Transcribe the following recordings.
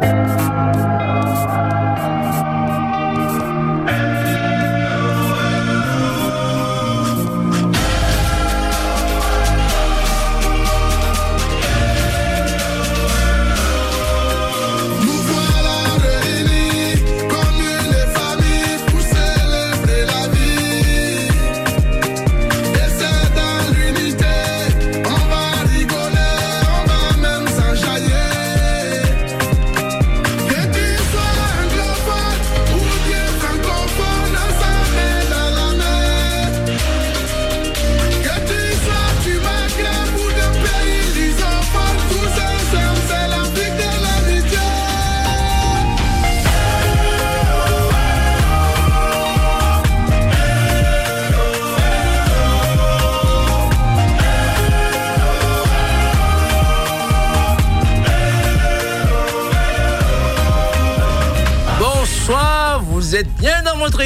Música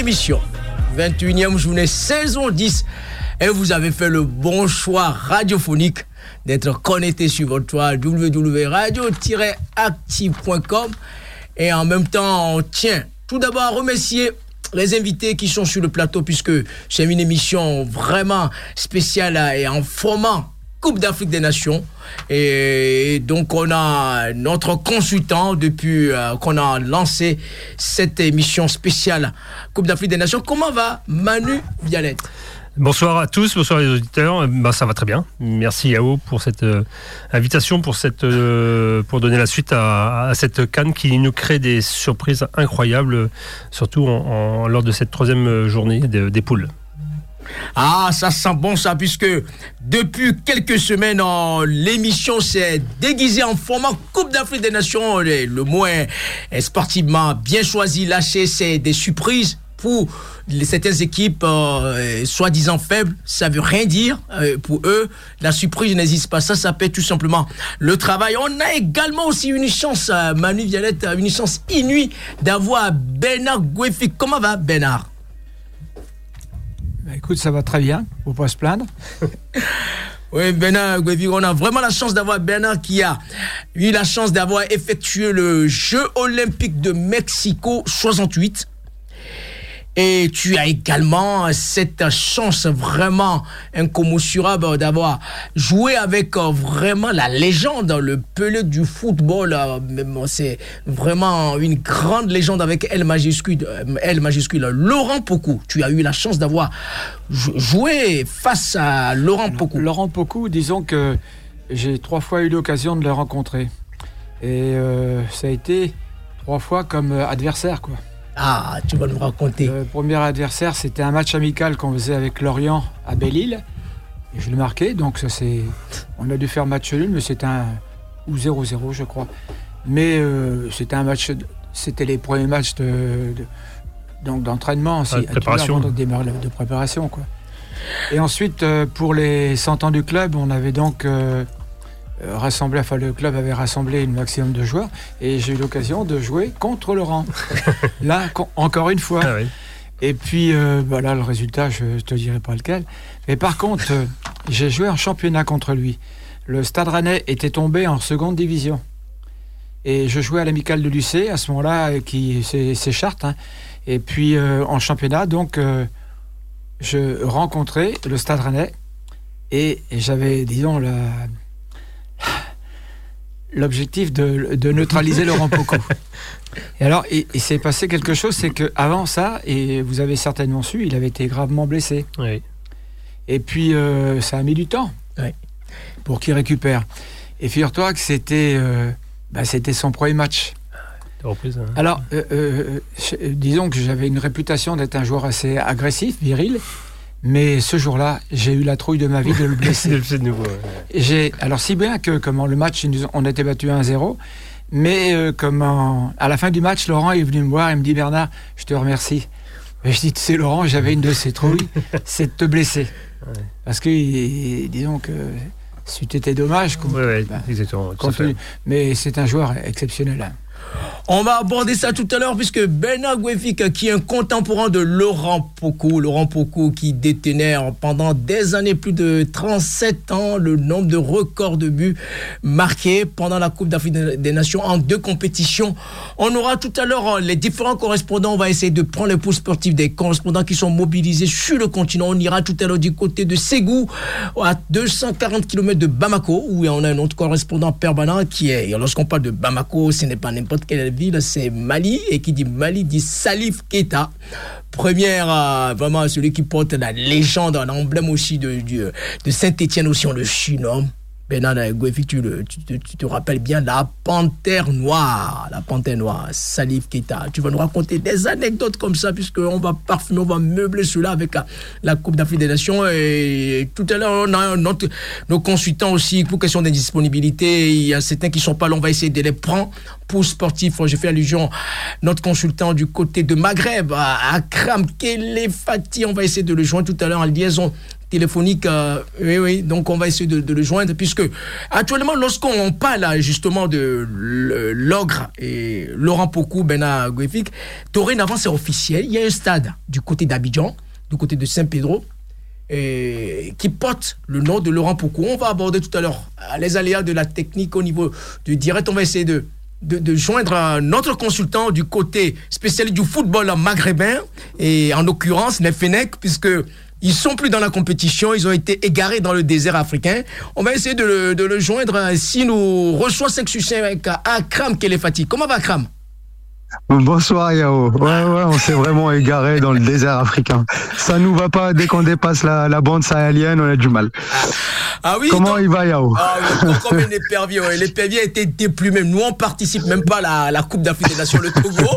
émission. 21e journée, saison 10. Et vous avez fait le bon choix radiophonique d'être connecté sur votre www.radio-active.com. Et en même temps, on tout d'abord à remercier les invités qui sont sur le plateau puisque c'est une émission vraiment spéciale et en format Coupe d'Afrique des Nations. Et donc, on a notre consultant depuis euh, qu'on a lancé cette émission spéciale Coupe d'Afrique des Nations. Comment va Manu Vialette Bonsoir à tous, bonsoir les auditeurs. Bah, ça va très bien. Merci Yao pour cette euh, invitation, pour, cette, pour donner la suite à, cette canne qui nous crée des surprises incroyables, surtout lors de cette troisième journée des poules. Ah, ça sent bon ça, puisque depuis quelques semaines, l'émission s'est déguisée en format Coupe d'Afrique des Nations. Le, moins sportivement bien choisi, lâché, c'est des surprises pour certaines équipes euh, soi-disant faibles, ça veut rien dire euh, pour eux. La surprise n'existe pas. Ça s'appelle tout simplement le travail. On a également aussi une chance, euh, Manu Violette, une chance inouïe d'avoir Bernard Guefi. Comment va Bernard? Bah, écoute, ça va très bien, faut pas se plaindre. Oui, Bernard on a vraiment la chance d'avoir Bernard qui a eu la chance d'avoir effectué le Jeu olympique de Mexico 68. Et tu as également cette chance vraiment incommensurable d'avoir joué avec euh, vraiment la légende, le Pelé du football. Euh, c'est vraiment une grande légende avec L majuscule, euh, L majuscule. Laurent Pocou, tu as eu la chance d'avoir joué face à Laurent Pocou. Laurent Pocou, disons que j'ai trois fois eu l'occasion de le rencontrer. Et ça a été trois fois comme adversaire, quoi. Ah, tu vas nous raconter. Le premier adversaire, c'était un match amical qu'on faisait avec Lorient à Belle-Île. Et je l'ai marqué, donc ça c'est. On a dû faire match nul, mais c'était un. ou 0-0, je crois. Mais euh, c'était un match. C'était les premiers matchs de. donc d'entraînement aussi. de préparation. De, de, préparation, quoi. Et ensuite, euh, pour les 100 ans du club, on avait donc. Euh, rassemblé, enfin le club avait rassemblé une maximum de joueurs et j'ai eu l'occasion de jouer contre Laurent. Là, encore une fois. Ah et puis voilà bah le résultat, je ne te dirai pas lequel. Mais par contre, euh, j'ai joué en championnat contre lui. Le Stade Rennais était tombé en seconde division. Et je jouais à l'amical de Lucé à ce moment-là, euh, qui c'est Chartres. Hein. Et puis en championnat, donc je rencontrais le Stade Rennais et j'avais, disons, la, l'objectif de, neutraliser Laurent Pocou. Et alors, il, s'est passé quelque chose, c'est qu'avant ça, et vous avez certainement su, il avait été gravement blessé. Oui. Et puis, euh, ça a mis du temps pour qu'il récupère. Et figure-toi que c'était euh, bah, c'était son premier match. Reprise, hein. Alors, euh, disons que j'avais une réputation d'être un joueur assez agressif, viril. Mais ce jour-là, j'ai eu la trouille de ma vie de le blesser. j'ai alors si bien que comment le match, on était battu 1-0, mais euh, comment à la fin du match, Laurent est venu me voir et me dit Bernard, je te remercie. Et je dis tu sais Laurent, j'avais une de ces trouilles, c'est de te blesser, parce que disons que été dommage. Oui, ouais, bah, exactement. mais c'est un joueur exceptionnel. Hein. On va aborder ça tout à l'heure puisque Bernard Guefik, qui est un contemporain de Laurent Pocou, Laurent Pocou qui détenait pendant des années, plus de 37 ans, le nombre de records de buts marqués pendant la Coupe d'Afrique des Nations en deux compétitions. On aura tout à l'heure euh, les différents correspondants. On va essayer de prendre les pouls sportifs des correspondants qui sont mobilisés sur le continent. On ira tout à l'heure du côté de Ségou, à 240 km de Bamako, où on a un autre correspondant permanent qui est, lorsqu'on parle de Bamako, ce n'est pas n'importe quelle ville, c'est Mali. Et qui dit Mali dit Salif Keita. Première, euh, vraiment celui qui porte la légende, l'emblème aussi de, de, Saint-Etienne aussi, on le surnomme. Bernard Guefi, tu, tu, te rappelles bien la panthère noire, la panthère noire, Salif Keita. Tu vas nous raconter des anecdotes comme ça, puisqu'on va parfumer, on va meubler cela avec la, Coupe d'Afrique des Nations. Et tout à l'heure, on a notre, nos consultants aussi, pour question d'indisponibilité. Il y a certains qui sont pas là, on va essayer de les prendre pour sportifs. J'ai fait allusion, notre consultant du côté de Maghreb, Akram Kelefati, on va essayer de le joindre tout à l'heure en liaison téléphonique. Euh, oui, oui, donc on va essayer de, le joindre, puisque actuellement, lorsqu'on parle justement de l'ogre et Laurent Pocou, Bena Guefik, dorénavant, c'est officiel. Il y a un stade du côté d'Abidjan, du côté de Saint-Pedro, qui porte le nom de Laurent Pocou. On va aborder tout à l'heure les aléas de la technique au niveau du direct. On va essayer de, de, joindre notre consultant du côté spécialiste du football maghrébin, et en l'occurrence, Nefenek, puisque ils sont plus dans la compétition, ils ont été égarés dans le désert africain. On va essayer de le, de le joindre si nous reçoit 5 succès avec Akram Kelefati. Comment va Akram? Bonsoir Yao. Ouais, ouais, on s'est vraiment égaré dans le désert africain. Ça nous va pas. Dès qu'on dépasse la, la, bande sahélienne, on a du mal. Ah, oui. Comment il va Yao? Ah oui, comme un épervier. Ouais. L'épervier a été déplumé. Nous, on participe même pas à la, la Coupe d'Afrique des Nations, le Togo.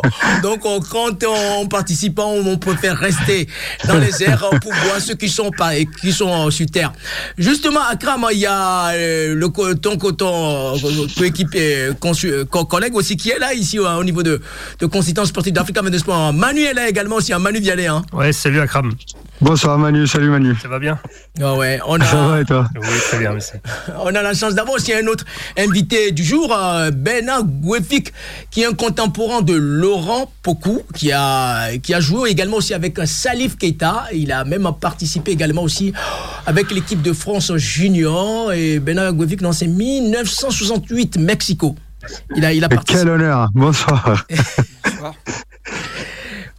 Donc, on, quand on participe, on, on préfère rester dans les airs pour voir ceux qui sont pas et qui sont sur terre. Justement, Akram, il y a euh, le ton, ton, ton équipé, collègue aussi qui est là ici au niveau de de consultant sportif d'Africa de Sport. Manu est là également aussi, hein. Manu Vialet. Hein. Ouais, salut Akram. Bonsoir Manu, salut Manu. Ça va bien? Ah ouais, on a... Ça va et toi? Oui, très bien, merci. On a la chance d'avoir aussi un autre invité du jour, euh, Bernard Gouefik, qui est un contemporain de Laurent Pocou, qui a, qui a joué également aussi avec Salif Keita. Il a même participé également aussi avec l'équipe de France junior. Et Bernard Gouefik, non, c'est 1968, Mexico. Il a, il a Quel honneur. Bonsoir.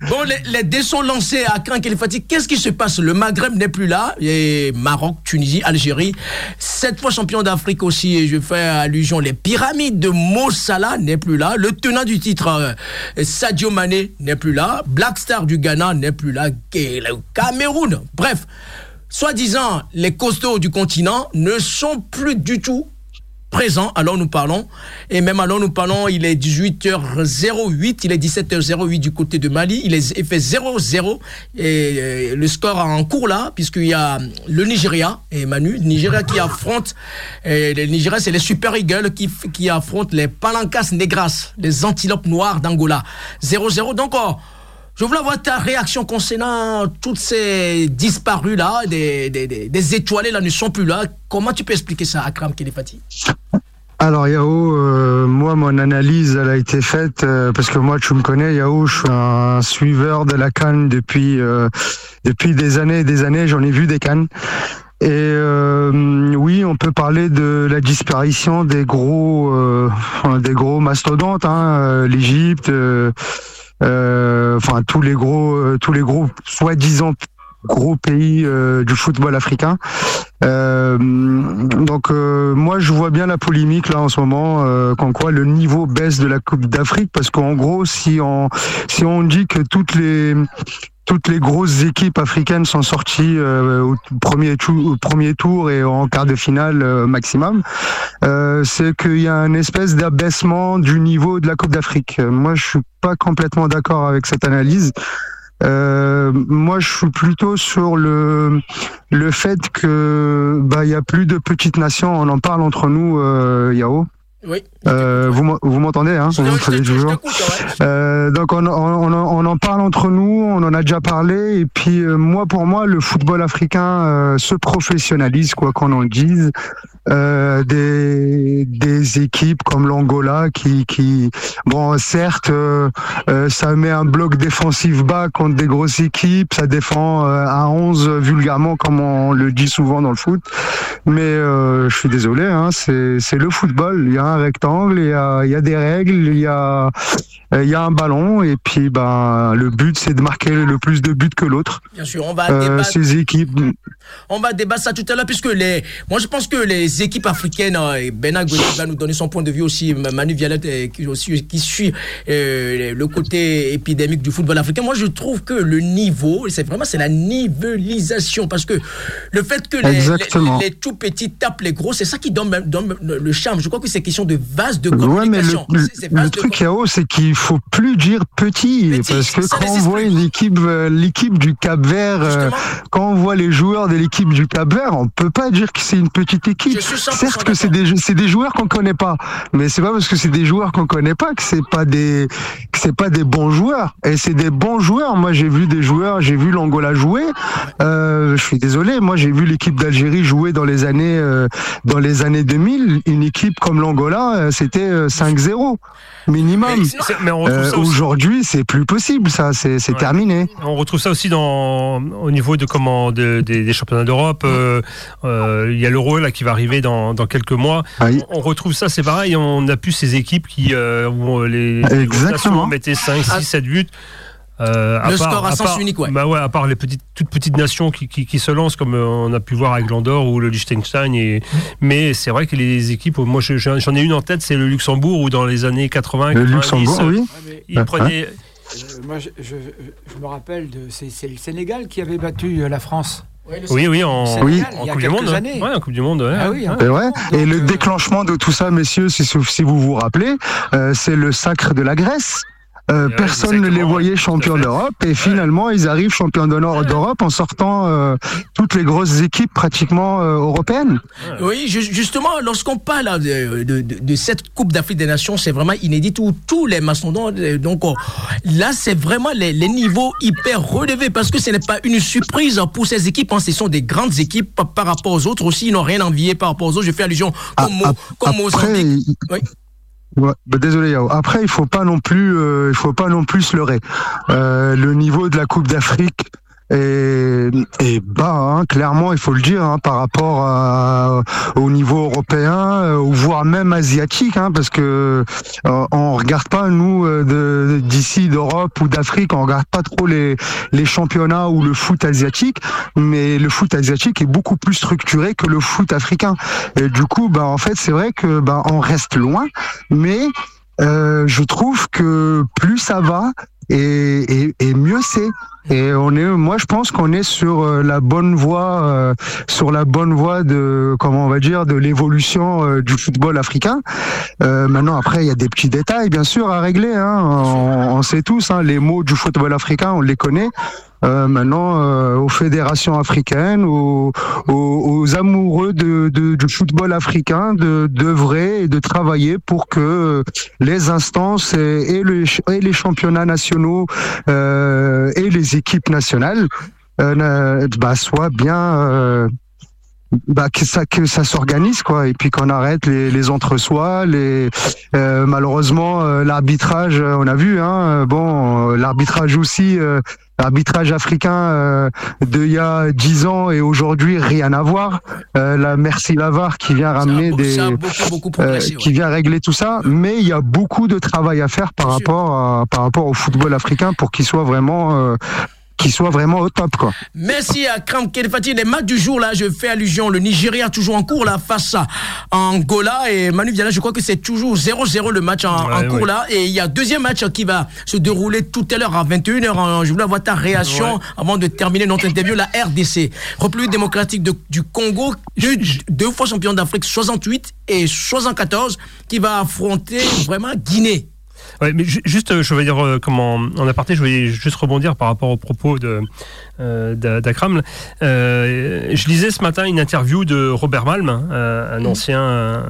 Bon, les, dés sont lancés à Kran Kelifati. Qu'est-ce qui se passe? Le Maghreb n'est plus là. Et Maroc, Tunisie, Algérie. Sept fois champion d'Afrique aussi. Et je fais allusion. Les pyramides de Mossala n'est plus là. Le tenant du titre, euh, Sadio Mané, n'est plus là. Black Star du Ghana n'est plus là. Le Cameroun? Bref, soi-disant, les costauds du continent ne sont plus du tout présent, alors nous parlons. Et même alors nous parlons, il est 18h08, il est 17h08 du côté de Mali. Il, est, fait 0-0. Et euh, le score en cours là, puisqu'il y a le Nigeria, et Manu, le Nigeria qui affronte, et le Nigeria c'est les Super Eagles qui, affrontent les Palancas Negras, les antilopes noires d'Angola. 0-0. Donc, oh, je voulais avoir ta réaction concernant toutes ces disparus là, des, des, des, étoilés là ne sont plus là. Comment tu peux expliquer ça, Akram Kelefati alors Yao, euh, moi mon analyse elle a été faite euh, parce que moi tu me connais Yao, je suis un suiveur de la canne depuis euh, depuis des années et des années, j'en ai vu des cannes. Et oui, on peut parler de la disparition des gros des gros mastodontes, hein, l'Égypte enfin tous les gros, euh, tous les gros soi-disant gros pays euh, du football africain. Euh, donc moi je vois bien la polémique là en ce moment, euh, quand quoi le niveau baisse de la Coupe d'Afrique parce qu'en gros si on si on dit que toutes les toutes les grosses équipes africaines sont sorties euh, au, premier tour et en quart de finale euh, maximum, euh, c'est qu'il y a un espèce d'abaissement du niveau de la Coupe d'Afrique. Moi, je suis pas complètement d'accord avec cette analyse. moi, je suis plutôt sur le le fait que bah il y a plus de petites nations. On en parle entre nous, Yao. Oui. Euh, vous vous m'entendez hein euh, Donc on, on, on, en parle entre nous, on en a déjà parlé. Et puis euh, moi, pour moi, le football africain euh, se professionnalise, quoi qu'on en dise. Euh, des, des équipes comme l'Angola qui, qui, bon, certes, euh, euh, ça met un bloc défensif bas contre des grosses équipes, ça défend à 11 vulgairement comme on le dit souvent dans le foot, mais euh, je suis désolé, hein, c'est le football. Il y a un rectangle, il y a, il y a des règles, il y a, il y a un ballon et puis ben le but c'est de marquer le plus de buts que l'autre. Bien sûr, on va débattre. ces équipes, On va débattre ça tout à l'heure puisque les, moi je pense que les équipes africaines, euh, et Bernard va nous donner son point de vue aussi, Manu Violette euh, qui aussi qui suit euh, le côté épidémique du football africain. Moi je trouve que le niveau, c'est vraiment c'est la nivellisation parce que le fait que les, Exactement. les, les tout petits tapent les gros, c'est ça qui donne, donne le charme. Je crois que c'est question de vase de Ouais, mais le, communication. le, truc Yao, c'est qu'il faut plus dire petit, Petit, parce que quand on voit plus. une équipe, euh, l'équipe du Cap Vert, euh, Justement. quand on voit les joueurs de l'équipe du Cap Vert, on peut pas dire que c'est une petite équipe. Je suis 100% Certes que c'est des joueurs qu'on connaît pas, mais c'est pas parce que c'est des joueurs qu'on connaît pas que c'est pas des c'est pas des bons joueurs. Et c'est des bons joueurs. Moi, j'ai vu des joueurs, j'ai vu l'Angola jouer. Je suis désolé, moi j'ai vu l'équipe d'Algérie jouer dans les années dans les années 2000. Une équipe comme l'Angola, c'était euh, 5-0 minimum. Euh. Aujourd'hui, c'est plus possible, ça, c'est terminé. On retrouve ça aussi au niveau de comment de- des, des championnats d'Europe. Il y a l'Euro là qui va arriver dans, dans quelques mois. Ah, On, on retrouve ça, c'est pareil. On n'a plus ces équipes qui euh, où les, les Exactement. nations mettaient 5, 6, Ah. 7 buts. Euh, à Le part- score à à sens part- unique, ouais. Bah ouais, à part les petites, toutes petites nations qui, qui, qui se lancent, comme euh, on a pu voir avec l'Andorre ou le Liechtenstein. Et, mais c'est vrai que les équipes, moi je- je- j'en ai une en tête, c'est le Luxembourg, où dans les années 80, Le 90, Luxembourg, oui. Mais, ils prenaient. euh, moi, je, je- je me rappelle de c'est c'est le Sénégal qui avait battu euh, la France. Oui, oui, en, Oui. en Coupe du quelques Monde. années. Ouais, en Coupe du Monde. ouais. Ah oui, hein. Et, ouais. et Donc, le euh, déclenchement de tout ça, messieurs, si, si vous vous rappelez, euh, c'est le sacre de la Grèce. Euh, personne ne les voyait à champions d'Europe et finalement ils arrivent champions d'honneur d'Europe en sortant euh, toutes les grosses équipes pratiquement euh, européennes. Oui, ju- justement, lorsqu'on parle de, de, cette Coupe d'Afrique des Nations, c'est vraiment inédit où tous les mastodontes, donc oh, là, c'est vraiment les, les niveaux hyper relevés parce que ce n'est pas une surprise pour ces équipes, hein, ce sont des grandes équipes par- rapport aux autres aussi, ils n'ont rien envié par rapport aux autres. Je fais allusion Ah, comme, Mo- ah, comme Après, Mozambique. il- Oui. Bah, désolé Yao. Après, il faut non plus, euh, il faut pas non plus se leurrer. Euh, le niveau de la Coupe d'Afrique est, est bas, hein, clairement, il faut le dire, hein, par rapport à- au niveau européen, euh, ou voire même asiatique, hein, parce que euh, on regarde pas nous euh, d'ici d'Europe ou d'Afrique, on regarde pas trop les les championnats ou le foot asiatique, mais le foot asiatique est beaucoup plus structuré que le foot africain. Et du coup, bah en fait, c'est vrai que bah on reste loin, mais euh, je trouve que plus ça va et, et, et mieux c'est. Et on est, moi, je pense qu'on est sur euh, la bonne voie, euh, sur la bonne voie de, comment on va dire, de l'évolution euh, du football africain. Euh, maintenant, après, il y a des petits détails, bien sûr, à régler. Hein. On, on sait tous, hein, les mots du football africain, on les connaît. Euh, maintenant, euh, aux fédérations africaines, aux, aux, aux amoureux de, de, du football africain, de d'œuvrer et de travailler pour que les instances et, et, le- et les championnats nationaux euh, et les équipes nationales euh, bah, soient bien euh, bah, que ça que ça s'organise quoi. Et puis qu'on arrête les, les entre-soi les euh, malheureusement euh, l'arbitrage euh, on a vu hein euh, bon euh, l'arbitrage aussi euh, l'arbitrage africain euh, de il y a dix ans et aujourd'hui rien à voir. Euh, la merci Lavar qui vient ramener des beaucoup, euh, qui vient régler tout ça, mais il y a beaucoup de travail à faire par Bien rapport à, par rapport au football africain pour qu'il soit vraiment qu'il soit vraiment au top quoi. Merci à Kram Kedefati. Les matchs du jour, là, je fais allusion. Le Nigeria toujours en cours, là, face à Angola. Et Manu Viana, je crois que c'est toujours 0-0 le match en, cours, ouais. là. Et il y a deuxième match qui va se dérouler tout à l'heure à 21h. Je voulais avoir ta réaction Ouais. avant de terminer notre interview. La RDC, République démocratique de- du Congo, deux, deux fois champion d'Afrique, 68 et 74, qui va affronter vraiment Guinée. Ouais, mais ju- juste, euh, je vais dire euh, comment en aparté, je vais juste rebondir par rapport aux propos de euh, d'A- d'Akram. Euh, je lisais ce matin une interview de Robert Malm, euh, un ancien euh,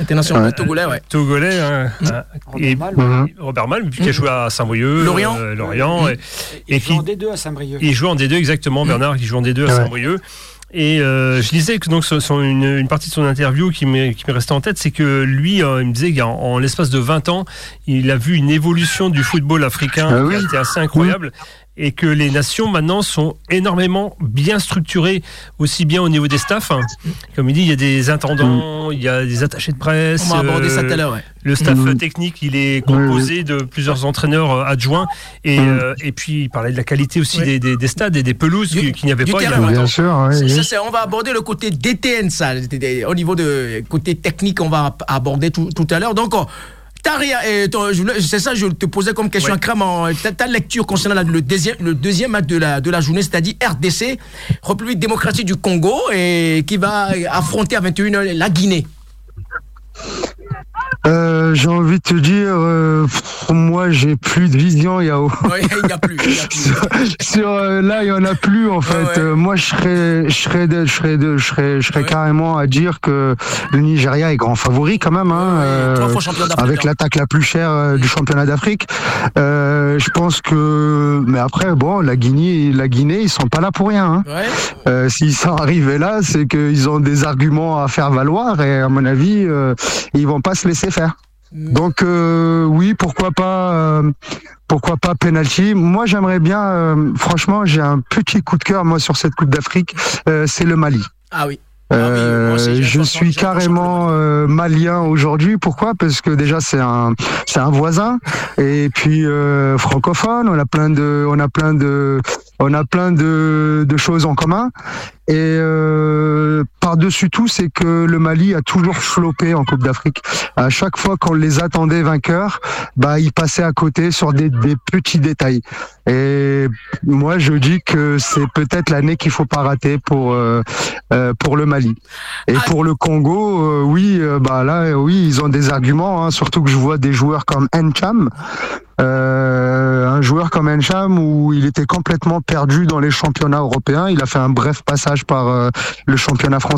International togolais, ouais. togolais, hein, euh, et Mal, Mhm. Robert Malm, qui a joué à Saint-Brieuc, Lorient. euh, Lorient, et, Et, et joue en qui- D2 à Saint-Brieuc. il joue en D2 exactement, Bernard, qui joue en D2 à Ouais. Saint-Brieuc. Et euh, je disais que donc son, une, une, partie de son interview qui m'est resté en tête, c'est que lui, euh, il me disait qu'en en, l'espace de 20 ans, il a vu une évolution du football africain ah qui était assez incroyable et que les nations maintenant sont énormément bien structurées, aussi bien au niveau des staffs. Hein. Comme il dit, il y a des intendants, il y a des attachés de presse. On va aborder ça tout à l'heure. Ouais. Le staff mmh. technique, il est composé de plusieurs entraîneurs euh, adjoints. Et, mmh. euh, et puis, il parlait de la qualité aussi des, des, des, stades et des pelouses qu'il n'y avait pas. il y a bien sûr. Ça, on va aborder le côté DTN, ça. Au niveau de côté technique, on va aborder tout, tout à l'heure. Donc, c'est ça, je te posais comme question, ouais. ta, lecture concernant le deuxième, le deuxième match de la, de la journée, c'est-à-dire RDC, République démocratique du Congo, et qui va affronter à 21h la Guinée. Euh, j'ai envie de te dire, euh, moi j'ai plus de vision, Yao. Ouais, il n'y a plus. Y a plus. sur, euh, là, il y en a plus en fait. Ouais, ouais. moi, je serais, je serais, de, je serais, de, je serais, je serais carrément à dire que le Nigeria est grand favori quand même, hein, avec l'attaque la plus chère du championnat d'Afrique. je pense que, mais après, bon, la Guinée, la Guinée, ils sont pas là pour rien. Hein. S'ils sont arrivés là, c'est qu'ils ont des arguments à faire valoir et à mon avis, ils vont pas se laisser faire. Donc euh, oui, pourquoi pas, euh, pourquoi pas penalty. Moi, j'aimerais bien. Euh, franchement, j'ai un petit coup de cœur moi sur cette Coupe d'Afrique. C'est le Mali. Ah oui. Euh, ah oui, je suis carrément euh, malien aujourd'hui. Pourquoi? Parce que déjà c'est un c'est un voisin et puis euh, francophone. On a plein de on a plein de on a plein de, de choses en commun. Et par-dessus tout, c'est que le Mali a toujours flopé en Coupe d'Afrique. À chaque fois qu'on les attendait vainqueurs, bah ils passaient à côté sur des, petits détails. Et moi, je dis que c'est peut-être l'année qu'il faut pas rater pour euh, euh, pour le Mali. Et pour le Congo, euh, oui, bah là, oui, ils ont des arguments. Hein, surtout que je vois des joueurs comme Encham. Un joueur comme Encham où il était complètement perdu dans les championnats européens. Il a fait un bref passage par le championnat français.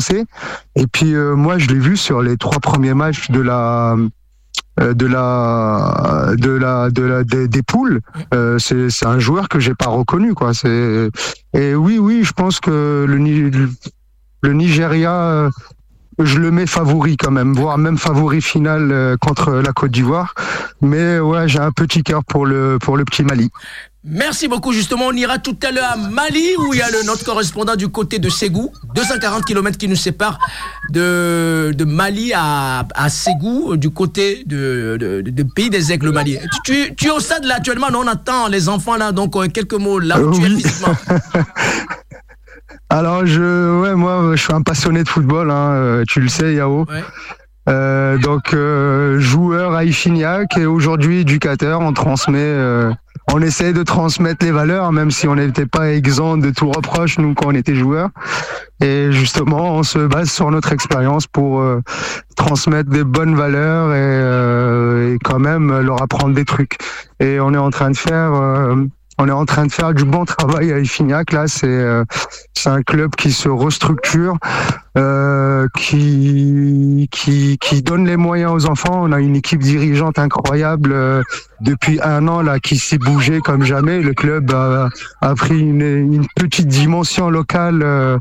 Et puis euh, moi, je l'ai vu sur les trois premiers matchs de la de la de la de la des, poules. Euh, c'est un joueur que j'ai pas reconnu quoi. Et oui oui je pense que le le Nigeria je le mets favori quand même, voire même favori final euh, contre la Côte d'Ivoire. Mais ouais, j'ai un petit cœur pour le pour le petit Mali. Merci beaucoup. Justement, on ira tout à l'heure à Mali où il y a le, notre correspondant du côté de Ségou. 240 km qui nous séparent de, de Mali à, à Ségou, du côté de, de, de, pays des aigles Mali. Tu, tu, es au stade là actuellement, on attend les enfants là, donc euh, quelques mots là où tu es. Alors je, ouais, moi, je suis un passionné de football. Hein, euh, tu le sais, Yao. Ouais. Euh, donc euh, joueur à Ifignac et aujourd'hui éducateur, on transmet, euh, on essaie de transmettre les valeurs, même si on n'était pas exempt de tout reproche nous quand on était joueur. Et justement, on se base sur notre expérience pour euh, transmettre des bonnes valeurs et, euh, et, quand même leur apprendre des trucs. Et on est en train de faire on est en train de faire du bon travail à Ifignac. Là, c'est euh, c'est un club qui se restructure, euh, qui qui qui donne les moyens aux enfants. On a une équipe dirigeante incroyable euh, depuis un an là qui s'est bougé comme jamais. Le club a, a pris une, une, petite dimension locale. Euh,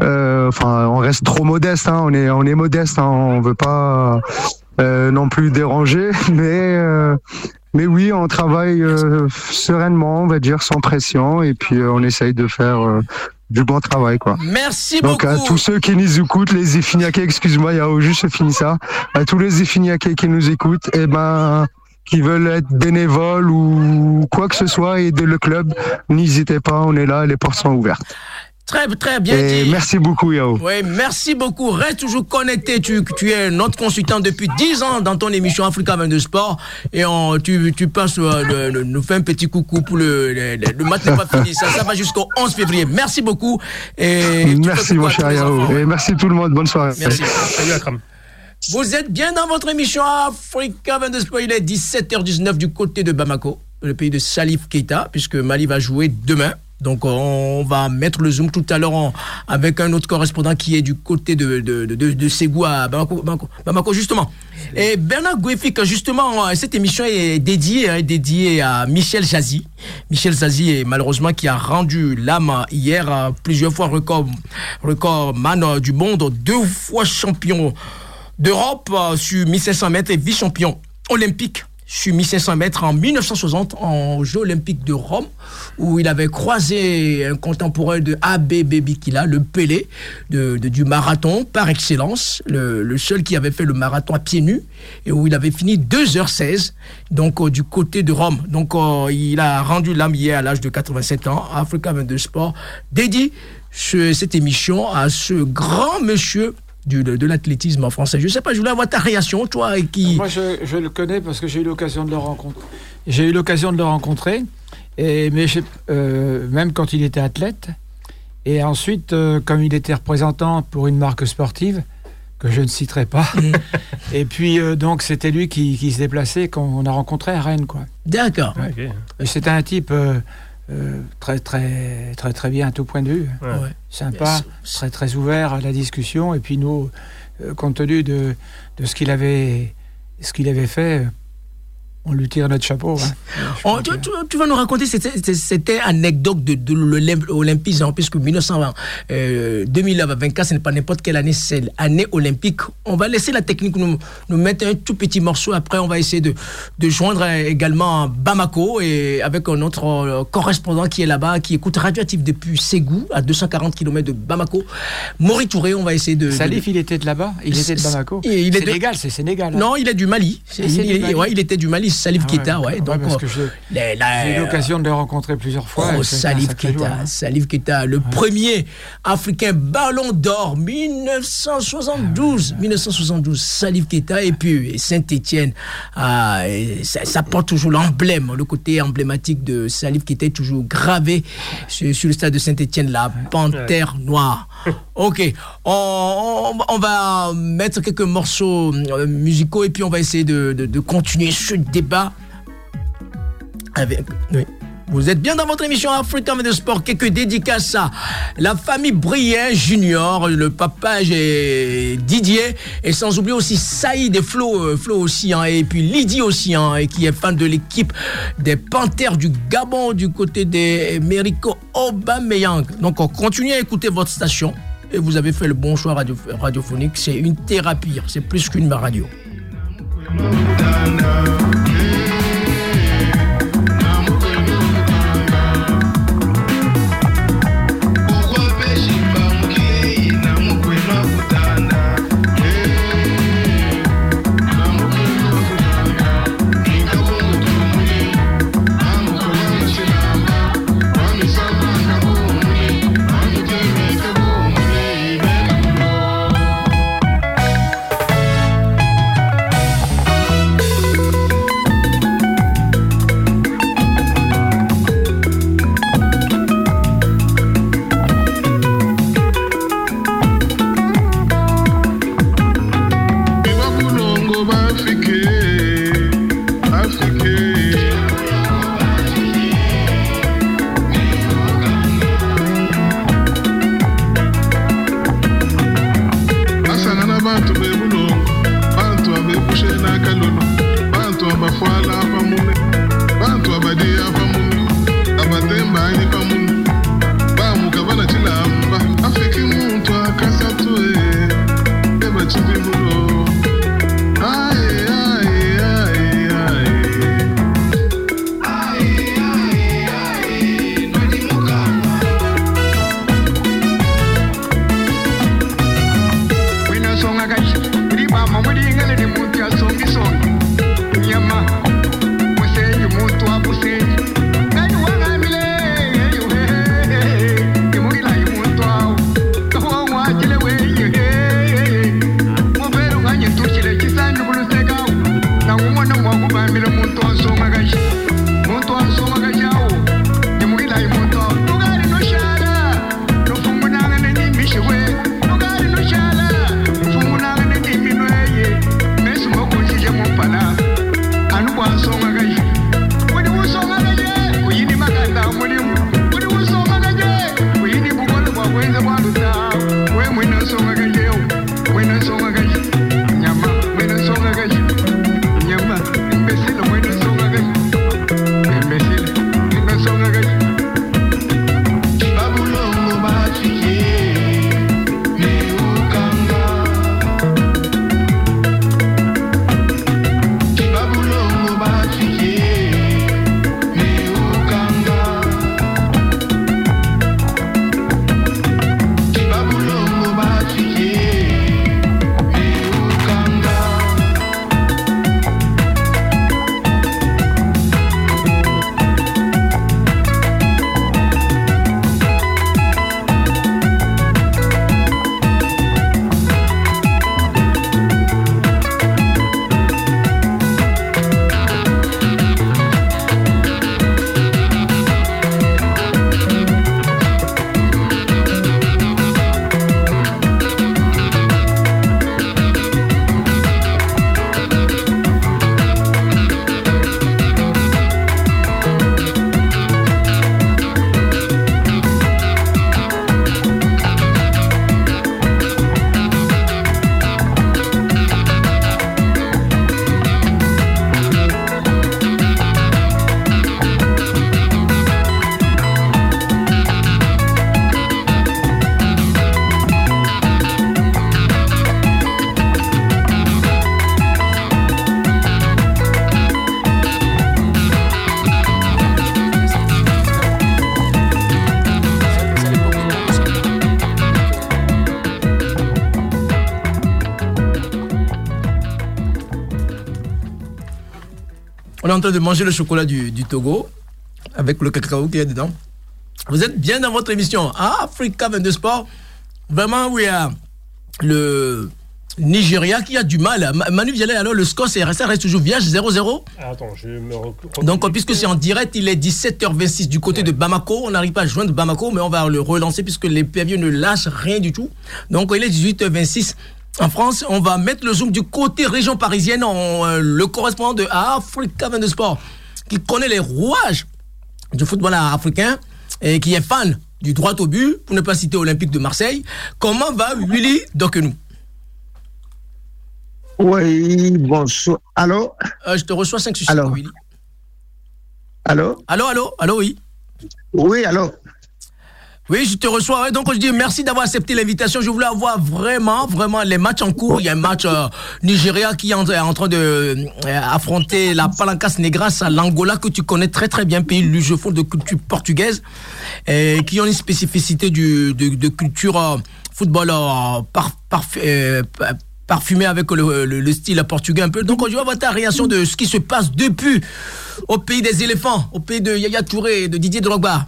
euh, enfin, on reste trop modeste. Hein. On est on est modeste. Hein. On veut pas non plus déranger, mais mais oui, on travaille euh, sereinement, on va dire, sans pression, et puis euh, on essaye de faire euh, du bon travail, quoi. Merci Donc, beaucoup. à tous ceux qui nous écoutent, les Effiniakais, excuse-moi, il y a juste fini ça. À tous les Effiniakais qui nous écoutent, et eh ben, qui veulent être bénévoles ou quoi que ce soit, aider le club, n'hésitez pas, on est là, les portes sont ouvertes. Très, très bien Et dit. Merci beaucoup, Yao. Oui, merci beaucoup. Reste toujours connecté. Tu, tu es notre consultant depuis 10 ans dans ton émission Africa 22 Sport. Et on, tu, tu passes, euh, le, nous fais un petit coucou pour le, le, le match n'est pas fini. Ça, ça va jusqu'au 11 février. Merci beaucoup. Et merci, mon cher Yao. Et merci tout le monde. Bonne soirée. Merci. Salut, Akram. Vous êtes bien dans votre émission Africa 22 Sport. Il est 17h19 du côté de Bamako, le pays de Salif Keita, puisque Mali va jouer demain Donc on va mettre le zoom tout à l'heure avec un autre correspondant qui est du côté de, de, de, de Ségou à Bamako, Bamako, justement. Et Bernard Gouefik, justement, cette émission est dédiée, hein, dédiée à Michel Jazi. Michel Jazi est malheureusement qui a rendu l'âme hier, plusieurs fois record, record man du monde, deux fois champion d'Europe euh, sur 1500 mètres et vice-champion olympique sur 1500 mètres en 1960 en Jeux olympiques de Rome, où il avait croisé un contemporain de A.B. Bikila, le Pelé du marathon par excellence, le, seul qui avait fait le marathon à pieds nus, et où il avait fini 2h16, donc euh, du côté de Rome. Donc euh, il a rendu l'âme hier à l'âge de 87 ans, Africa 22 Sport, dédie cette émission à ce grand monsieur de, l'athlétisme en français. Je ne sais pas, je voulais avoir ta réaction, toi, qui... Moi, je, le connais parce que j'ai eu l'occasion de le rencontrer. J'ai eu l'occasion de le rencontrer, et, mais euh, même quand il était athlète. Et ensuite, euh, comme il était représentant pour une marque sportive, que je ne citerai pas. Mm. et puis, euh, donc, c'était lui qui, se déplaçait quand on a rencontré à Rennes, quoi. D'accord. C'était un type euh, très très très très bien à tout point de vue. Sympa, très très ouvert à la discussion. Et puis nous, euh, compte tenu de, de ce qu'il avait ce qu'il avait fait, on lui tire notre chapeau. Hein. Oh, tu, vas nous raconter cette, anecdote de, de l'Olympisme, puisque 1920, euh, 2024, ce n'est pas n'importe quelle année, c'est l'année olympique. On va laisser la technique nous, nous mettre un tout petit morceau. Après, on va essayer de, de joindre également Bamako et avec un autre euh, correspondant qui est là-bas, qui écoute Radioactif depuis Ségou, à 240 km de Bamako. Maury Touré, on va essayer de. Salif, il était de là-bas? Il était de Bamako? il est Sénégal, c'est Sénégal. Hein. Non, il est du Mali. Ah, il, ouais, il était du Mali. Salif ah Keita, ouais. donc, parce que j'ai eu l'occasion de le rencontrer plusieurs fois. Oh, Salif Keita, hein. Salif Keita, le premier Africain Ballon d'Or 1972, 1972. Salif Keita et puis Saint-Étienne, ah, ça, porte toujours l'emblème, le côté emblématique de Salif Keita est toujours gravé sur, le stade de Saint-Étienne, la panthère noire. Ok, on, va mettre quelques morceaux euh, musicaux et puis on va essayer de, de continuer ce débat avec. Vous êtes bien dans votre émission Africa de Sport. Quelques dédicaces à la famille Brien Junior, le papa Didier, et sans oublier aussi Saïd et Flo, euh, Flo aussi, hein, et puis Lydie aussi, hein, et qui est fan de l'équipe des Panthères du Gabon du côté des Mérico Aubameyang. Donc, on continue à écouter votre station et vous avez fait le bon choix radiophonique. C'est une thérapie, c'est plus qu'une radio. On est en train de manger le chocolat du, du Togo avec le cacao qui est dedans. Vous êtes bien dans votre émission Africa 22 Sport. Vraiment, oui, le Nigeria qui a du mal. Manu Vialet, alors le score, ça reste toujours vierge 0-0. Attends, je me Donc, puisque c'est en direct, il est 17h26 du côté de Bamako. On n'arrive pas à joindre Bamako, mais on va le relancer puisque les PV ne lâchent rien du tout. Donc, il est 18h26. En France, on va mettre le zoom du côté région parisienne, en, euh, le correspondant de Africa 22 Sport, qui connaît les rouages du football africain et qui est fan du droit au but, pour ne pas citer Olympique de Marseille. Comment va Willy Dokenou Oui, bonsoir. Allô? Euh, Je te reçois 5 sur allô? Willy. Allô? Allô, allô, allô, oui. Oui, allô? Oui, je te reçois. Donc, je dis merci d'avoir accepté l'invitation. Je voulais avoir vraiment, vraiment les matchs en cours. Il y a un match euh, Nigeria qui est en, train de euh, affronter la Palancas Negras à l'Angola que tu connais très très bien, pays lusophone de culture portugaise, qui ont une spécificité de, culture euh, football par, parfumé avec le, style portugais un peu. Donc, je vais avoir ta réaction de ce qui se passe depuis au pays des éléphants, au pays de Yaya Touré de Didier Drogba.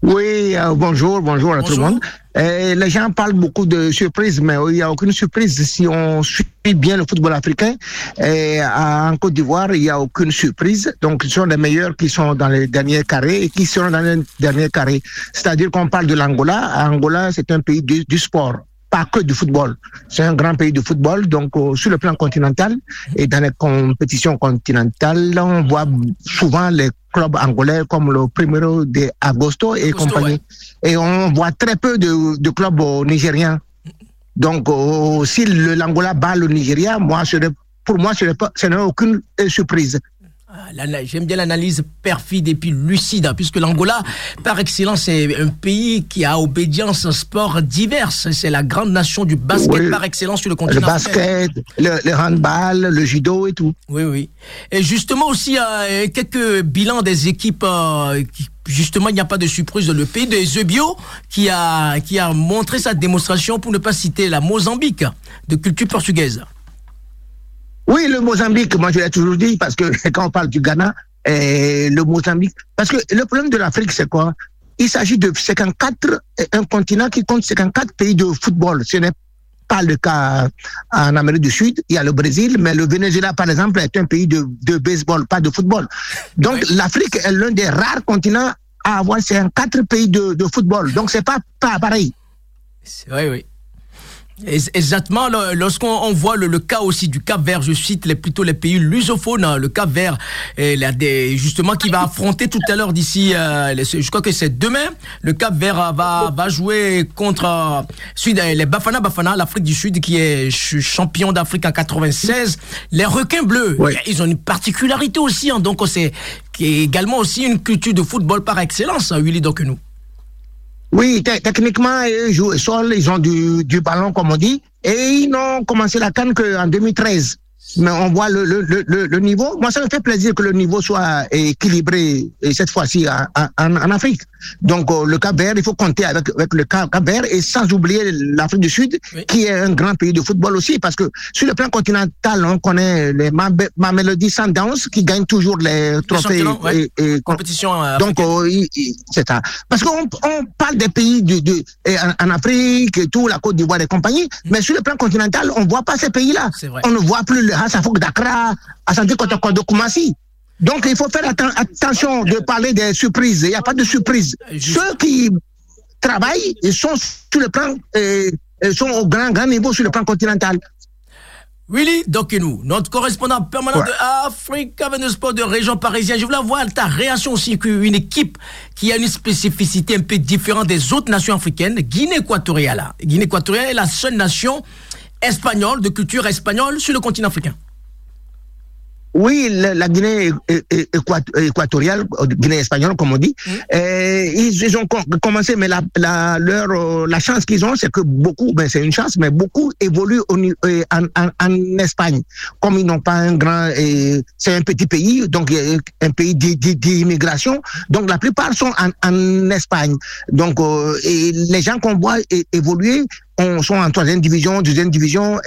Oui, euh, bonjour, bonjour à tout le monde. Euh, les gens parlent beaucoup de surprises, mais il n'y a aucune surprise si on suit bien le football africain. Et en Côte d'Ivoire, il n'y a aucune surprise. Donc, ce sont les meilleurs qui sont dans les derniers carrés et qui seront dans les derniers carrés. C'est-à-dire qu'on parle de l'Angola. Angola, c'est un pays du, du sport pas que du football. C'est un grand pays de football, donc euh, sur le plan continental et dans les compétitions continentales, on voit souvent les clubs angolais comme le Primero de Agosto et compagnie. Et on voit très peu de, de clubs nigériens. Donc, euh, si l'Angola bat le Nigeria, moi, pour moi, ce n'est aucune surprise. Ah, j'aime bien l'analyse perfide et puis lucide, puisque l'Angola, par excellence, est un pays qui a obédience sport diverses. C'est la grande nation du basket par excellence sur le continent. Le basket, le, handball, le judo et tout. Oui, oui. Et justement aussi, euh, quelques bilans des équipes euh, justement, il n'y a pas de surprise. Le pays de Zebio qui a, qui a montré sa démonstration, pour ne pas citer la Mozambique, de culture portugaise. Oui, le Mozambique, moi je l'ai toujours dit, parce que quand on parle du Ghana, et le Mozambique, parce que le problème de l'Afrique, c'est quoi? Il s'agit de 54, un continent qui compte 54 pays de football. Ce n'est pas le cas en Amérique du Sud. Il y a le Brésil, mais le Venezuela, par exemple, est un pays de, de baseball, pas de football. Donc l'Afrique est l'un des rares continents à avoir 54 pays de, de football. Donc c'est pas, pas pareil. Oui, oui. Exactement, lorsqu'on voit le, cas aussi du Cap Vert, je cite les, plutôt les pays lusophones, hein, le Cap Vert, et justement qui va affronter tout à l'heure d'ici, euh, je crois que c'est demain, le Cap Vert va, va jouer contre euh, les Bafana Bafana, l'Afrique du Sud qui est champion d'Afrique en 96. Les requins bleus, ils ont une particularité aussi, hein, donc c'est également aussi une culture de football par excellence, hein, Willy nous. Oui, techniquement, ils jouent ils ont du, du ballon, comme on dit, et ils n'ont commencé la canne qu'en 2013 mais on voit le, le, le, le, niveau. Moi, ça me fait plaisir que le niveau soit équilibré et cette fois-ci en, en, en, Afrique. Donc, euh, le Cap Vert, il faut compter avec, avec le Cap, Vert et sans oublier l'Afrique du Sud, qui est un grand pays de football aussi, parce que sur le plan continental, on connaît les Mamelody Sundowns qui gagnent toujours les trophées et, et, compétition. Euh, donc, euh, c'est ça. Parce qu'on on parle des pays de en, Afrique et tout, la Côte d'Ivoire et compagnie, mm. mais sur le plan continental, on voit pas ces pays-là. On ne voit plus le Hassafouk d'Accra, Asante de Koumassi. Donc il faut faire attention de parler des surprises. Il n'y a pas de surprise. Ceux qui travaillent, ils sont sur le plan, euh, ils sont au grand, grand niveau sur le plan continental. Willy nous, notre correspondant permanent de Africa Sport de région parisienne. Je voulais voir ta réaction aussi qu'une équipe qui a une spécificité un peu différente des autres nations africaines, Guinée équatoriale. Guinée équatoriale est la seule nation espagnole, de culture espagnole sur le continent africain. Oui, la, Guinée équatoriale, Guinée espagnole, comme on dit, euh, ils, ont commencé, mais la, la, leur, euh, la chance qu'ils ont, c'est que beaucoup, ben c'est une chance, mais beaucoup évoluent euh, en, en, en, Espagne. Comme ils n'ont pas un grand, c'est un petit pays, donc un pays d'immigration, donc la plupart sont en, en Espagne. Donc, et les gens qu'on voit évoluer on, sont en troisième division, deuxième division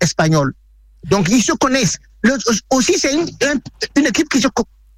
espagnole. Donc ils se connaissent. aussi, c'est une, une, équipe qui se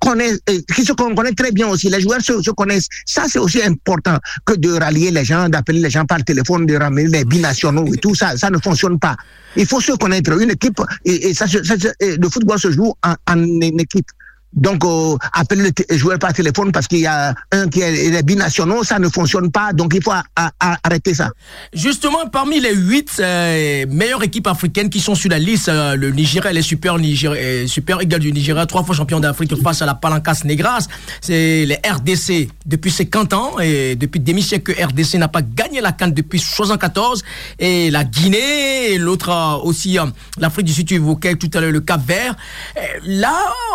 connaît, qui se connaît très bien aussi. Les joueurs se, se connaissent. Ça, c'est aussi important que de rallier les gens, d'appeler les gens par téléphone, de ramener les binationaux et tout ça. Ça ne fonctionne pas. Il faut se connaître. Une équipe, et, ça, le football se joue en équipe. Donc, euh, appeler le joueur par téléphone parce qu'il y a un qui est, est binationaux, ça ne fonctionne pas. Donc, il faut arrêter ça. Justement, parmi les huit euh, meilleures équipes africaines qui sont sur la liste, euh, le Nigeria, les super, Nigeria, super Eagles du Nigeria, trois fois champion d'Afrique face à la Palancas Negras, c'est les RDC depuis 50 ans et depuis des siècles que RDC n'a pas gagné la canne depuis 74 et la Guinée l'autre aussi l'Afrique du Sud, tu évoquais tout à l'heure le Cap Vert. là,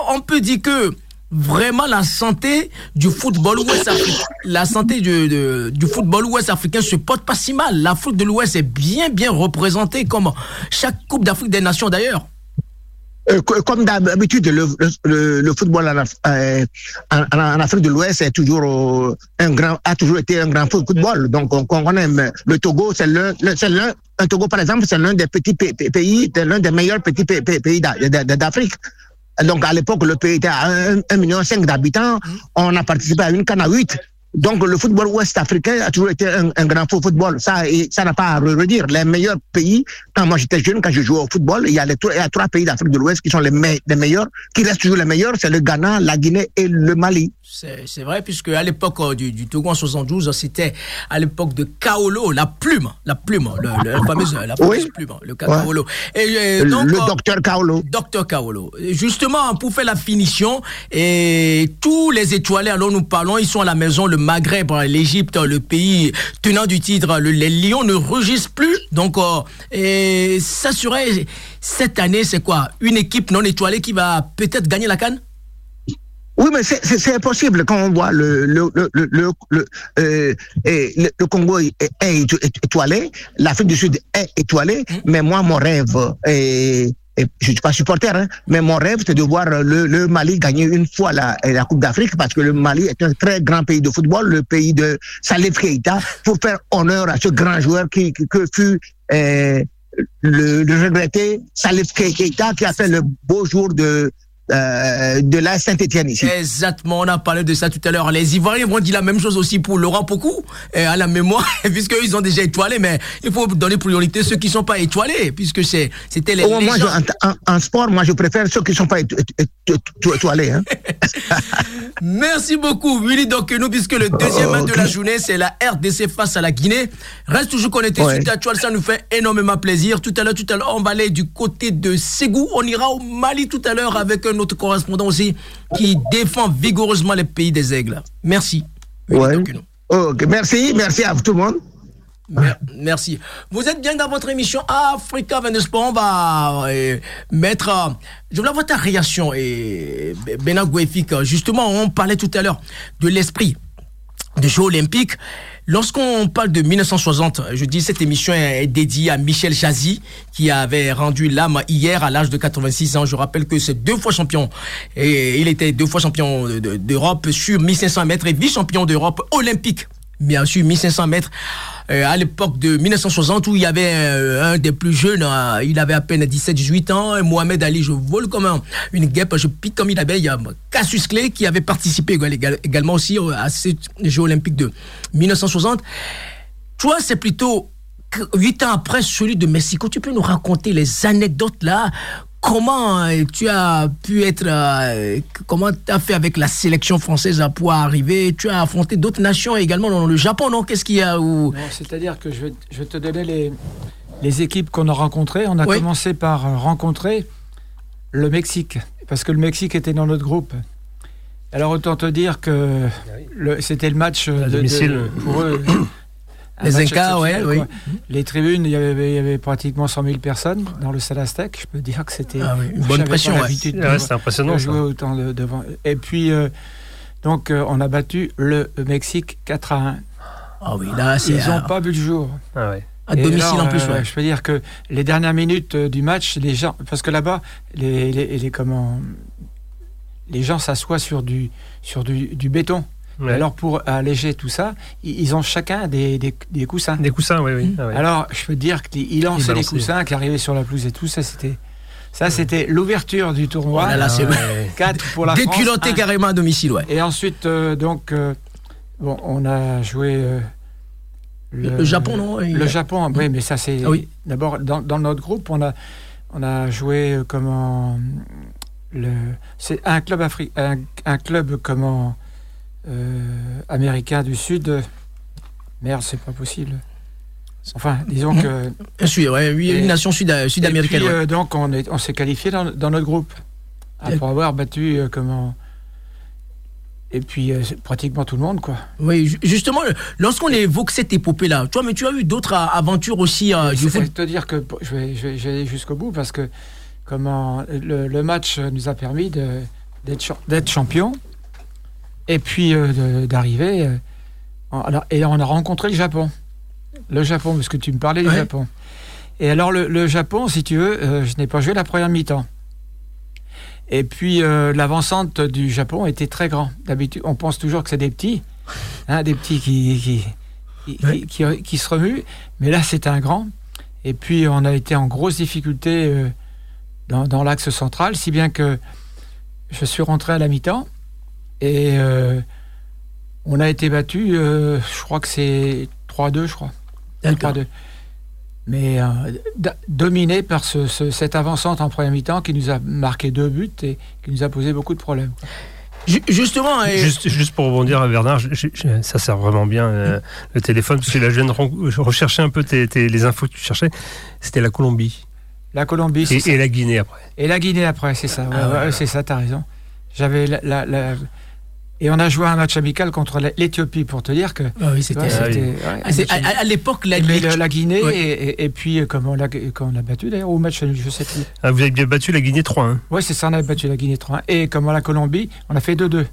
on peut dire que vraiment la santé du football ouest africain, la santé du, du football ouest africain se porte pas si mal. L'Afrique de l'Ouest est bien bien représentée comme chaque Coupe d'Afrique des Nations d'ailleurs. Euh, comme d'habitude, le, le, football en, euh, en, Afrique de l'Ouest est toujours euh, un grand, a toujours été un grand football. Donc, on, connaît le Togo, c'est l'un, un Togo par exemple, c'est l'un des petits pays, l'un des meilleurs petits pays d'Afrique. Donc, à l'époque, le pays était à 1,5 million d'habitants. On a participé à une canne à 8. Donc, le football ouest africain a toujours été un, un grand football. Ça, ça n'a pas à redire. Les meilleurs pays, quand moi j'étais jeune, quand je jouais au football, il y a, les, il y a trois pays d'Afrique de l'Ouest qui sont les, les meilleurs, qui restent toujours les meilleurs. C'est le Ghana, la Guinée et le Mali. C'est vrai, puisque à l'époque euh, du, du, Togo en 72, c'était à l'époque de Kaolo, la plume, la plume, le, la fameuse, la fameuse plume, le Kaolo. Et, donc, le euh, docteur Kaolo. Docteur Kaolo. Justement, pour faire la finition, et tous les étoilés, alors nous parlons, ils sont à la maison, le Maghreb, l'Égypte, le pays tenant du titre, le, les Lions ne rugissent plus. Donc, euh, et ça serait, cette année, c'est quoi? Une équipe non étoilée qui va peut-être gagner la canne oui, mais c'est impossible quand on voit le, le, le, le, le, euh, le Congo est, étoilé, l'Afrique du Sud est étoilée, mmh. mais moi, mon rêve, et, et je suis pas supporter, hein, mais mon rêve, c'est de voir le, le, Mali gagner une fois la, la Coupe d'Afrique, parce que le Mali est un très grand pays de football, le pays de Salif Keita, pour faire honneur à ce grand joueur qui, que fut euh, le, le regretté Salif Keita, qui a fait le beau jour de euh, de la Saint-Etienne ici. Exactement, on a parlé de ça tout à l'heure. Les Ivoiriens vont dire la même chose aussi pour Laurent Pocou, à la mémoire, puisqu'ils ont déjà étoilé, mais il faut donner priorité à ceux qui ne sont pas étoilés, puisque c'était les. Oh, moi, en, sport, moi, je préfère ceux qui ne sont pas étoilés. Hein. Merci beaucoup, Willy Donc nous, puisque le deuxième match de la journée, c'est la RDC face à la Guinée. Reste toujours connecté ouais. sur Tatual, ça nous fait énormément plaisir. Tout à l'heure, tout à l'heure, on va aller du côté de Ségou. On ira au Mali tout à l'heure avec notre correspondant aussi qui défend vigoureusement les pays des aigles. Merci. Ouais. Merci, merci à tout le monde. Merci. Vous êtes bien dans votre émission Africa 22 Sport. On va euh, mettre. Euh, je voulais avoir ta réaction. Et Bena justement, on parlait tout à l'heure de l'esprit de Jeux olympiques. Lorsqu'on parle de 1960, je dis cette émission est dédiée à Michel Chazy, qui avait rendu l'âme hier à l'âge de 86 ans. Je rappelle que c'est deux fois champion. Et il était deux fois champion d'Europe sur 1500 mètres et vice-champion d'Europe olympique. Bien sûr, 1500 mètres. Euh, à l'époque de 1960 où il y avait euh, un des plus jeunes, euh, il avait à peine 17-18 ans, Mohamed Ali, je vole comme une guêpe, je pique comme il avait, il y a Cassius Clay qui avait participé également aussi à ces Jeux olympiques de 1960. Toi, c'est plutôt 8 ans après celui de Mexico, tu peux nous raconter les anecdotes là comment euh, tu as pu être, euh, comment tu as fait avec la sélection française pour arriver? Tu as affronté d'autres nations également dans le Japon, non? Qu'est-ce qu'il y a où... C'est-à-dire que je vais, te donner les, les équipes qu'on a rencontrées. On a commencé par euh, rencontrer le Mexique, parce que le Mexique était dans notre groupe. Alors autant te dire que c'était le match de, pour eux. Les Incas, ouais, oui. Les tribunes, il y, avait, il y, avait, pratiquement 100 000 personnes dans le stade Aztec. Je peux dire que c'était ah une bonne pression. Ouais. c'est impressionnant. Jouer autant de, devant. Et puis, euh, donc, euh, on a battu le Mexique 4 à 1. Ah oui, là, Ils n'ont pas vu le jour. Ah ouais. À domicile en plus, euh, Je peux dire que les dernières minutes du match, les gens, parce que là-bas, les, les, les, comment, les gens s'assoient sur du, sur du, du béton. Alors pour alléger tout ça, ils ont chacun des, des, coussins. Des coussins, oui, oui. Ah Alors je peux te dire qu'ils lançaient les coussins, qui arrivaient sur la pelouse et tout ça, c'était Ça, c'était l'ouverture du tournoi. Oh là là, c'est Ouais. 4 pour la France. Déculotté un- carrément à domicile, ouais. Et ensuite, euh, donc, euh, bon, on a joué. euh, Le, Japon, non Le Japon, oui, mais ça, c'est. Ah oui. D'abord, dans, dans notre groupe, on a, on a joué euh, comment. Le, c'est un club, Afri, un, un club comment. Euh, américain du Sud. euh, Merde, c'est pas possible. Enfin, disons que. Ouais, oui, une nation sud- sud-américaine. Ouais. euh, donc, on, est, on s'est qualifié dans, dans notre groupe. Après avoir battu euh, comment. Et puis, euh, pratiquement tout le monde, quoi. Oui, ju- justement, lorsqu'on évoque cette épopée-là, toi, mais tu as eu d'autres euh, aventures aussi euh, du C'est foot? te dire que je vais, je vais- je vais aller jusqu'au bout parce que comment le, le match nous a permis d'être champion et puis euh, d'arriver. euh, et on a rencontré le Japon. Le Japon, parce que tu me parlais du Ouais. Japon. Et alors, le, le Japon, si tu veux, euh, je n'ai pas joué la première mi-temps. Et puis, l'avancante du Japon était très grand. D'habitude, on pense toujours que c'est des petits, hein, des petits qui, qui, qui, Ouais. qui- qui- qui se remuent. Mais là, c'est un grand. Et puis, on a été en grosse difficulté dans, dans l'axe central, si bien que je suis rentré à la mi-temps et euh, on a été battu, euh, je crois que c'est 3-2, je crois. D'accord. 3-2. Mais euh, dominé par ce, ce- cette avancante en première mi-temps qui nous a marqué deux buts et qui nous a posé beaucoup de problèmes. Ju- Justement, et- Juste, juste pour rebondir à Bernard, je- je- je- ça sert vraiment bien euh, le téléphone, parce que là, je viens de recherchais un peu tes- tes- les infos que tu cherchais. C'était la Colombie La Colombie, c'est et, ça. et la Guinée après. Et la Guinée après, c'est ça. Ouais, Ah ouais, ouais, ouais. c'est ça, t'as raison. J'avais la, la- la- Et on a joué un match amical contre la- l'Éthiopie pour te dire que. Ah oui, c'était. vois, Ah oui. ouais, Ah, à, à l'époque, la, les- le- la Guinée, Ouais. et, et- et puis euh, comment on l'a quand on l'a battu d'ailleurs, au match je sais plus. Ah, vous avez bien battu la Guinée 3-1. Oui, c'est ça, on avait battu la Guinée 3 Et comment la Colombie, on a fait 2-2.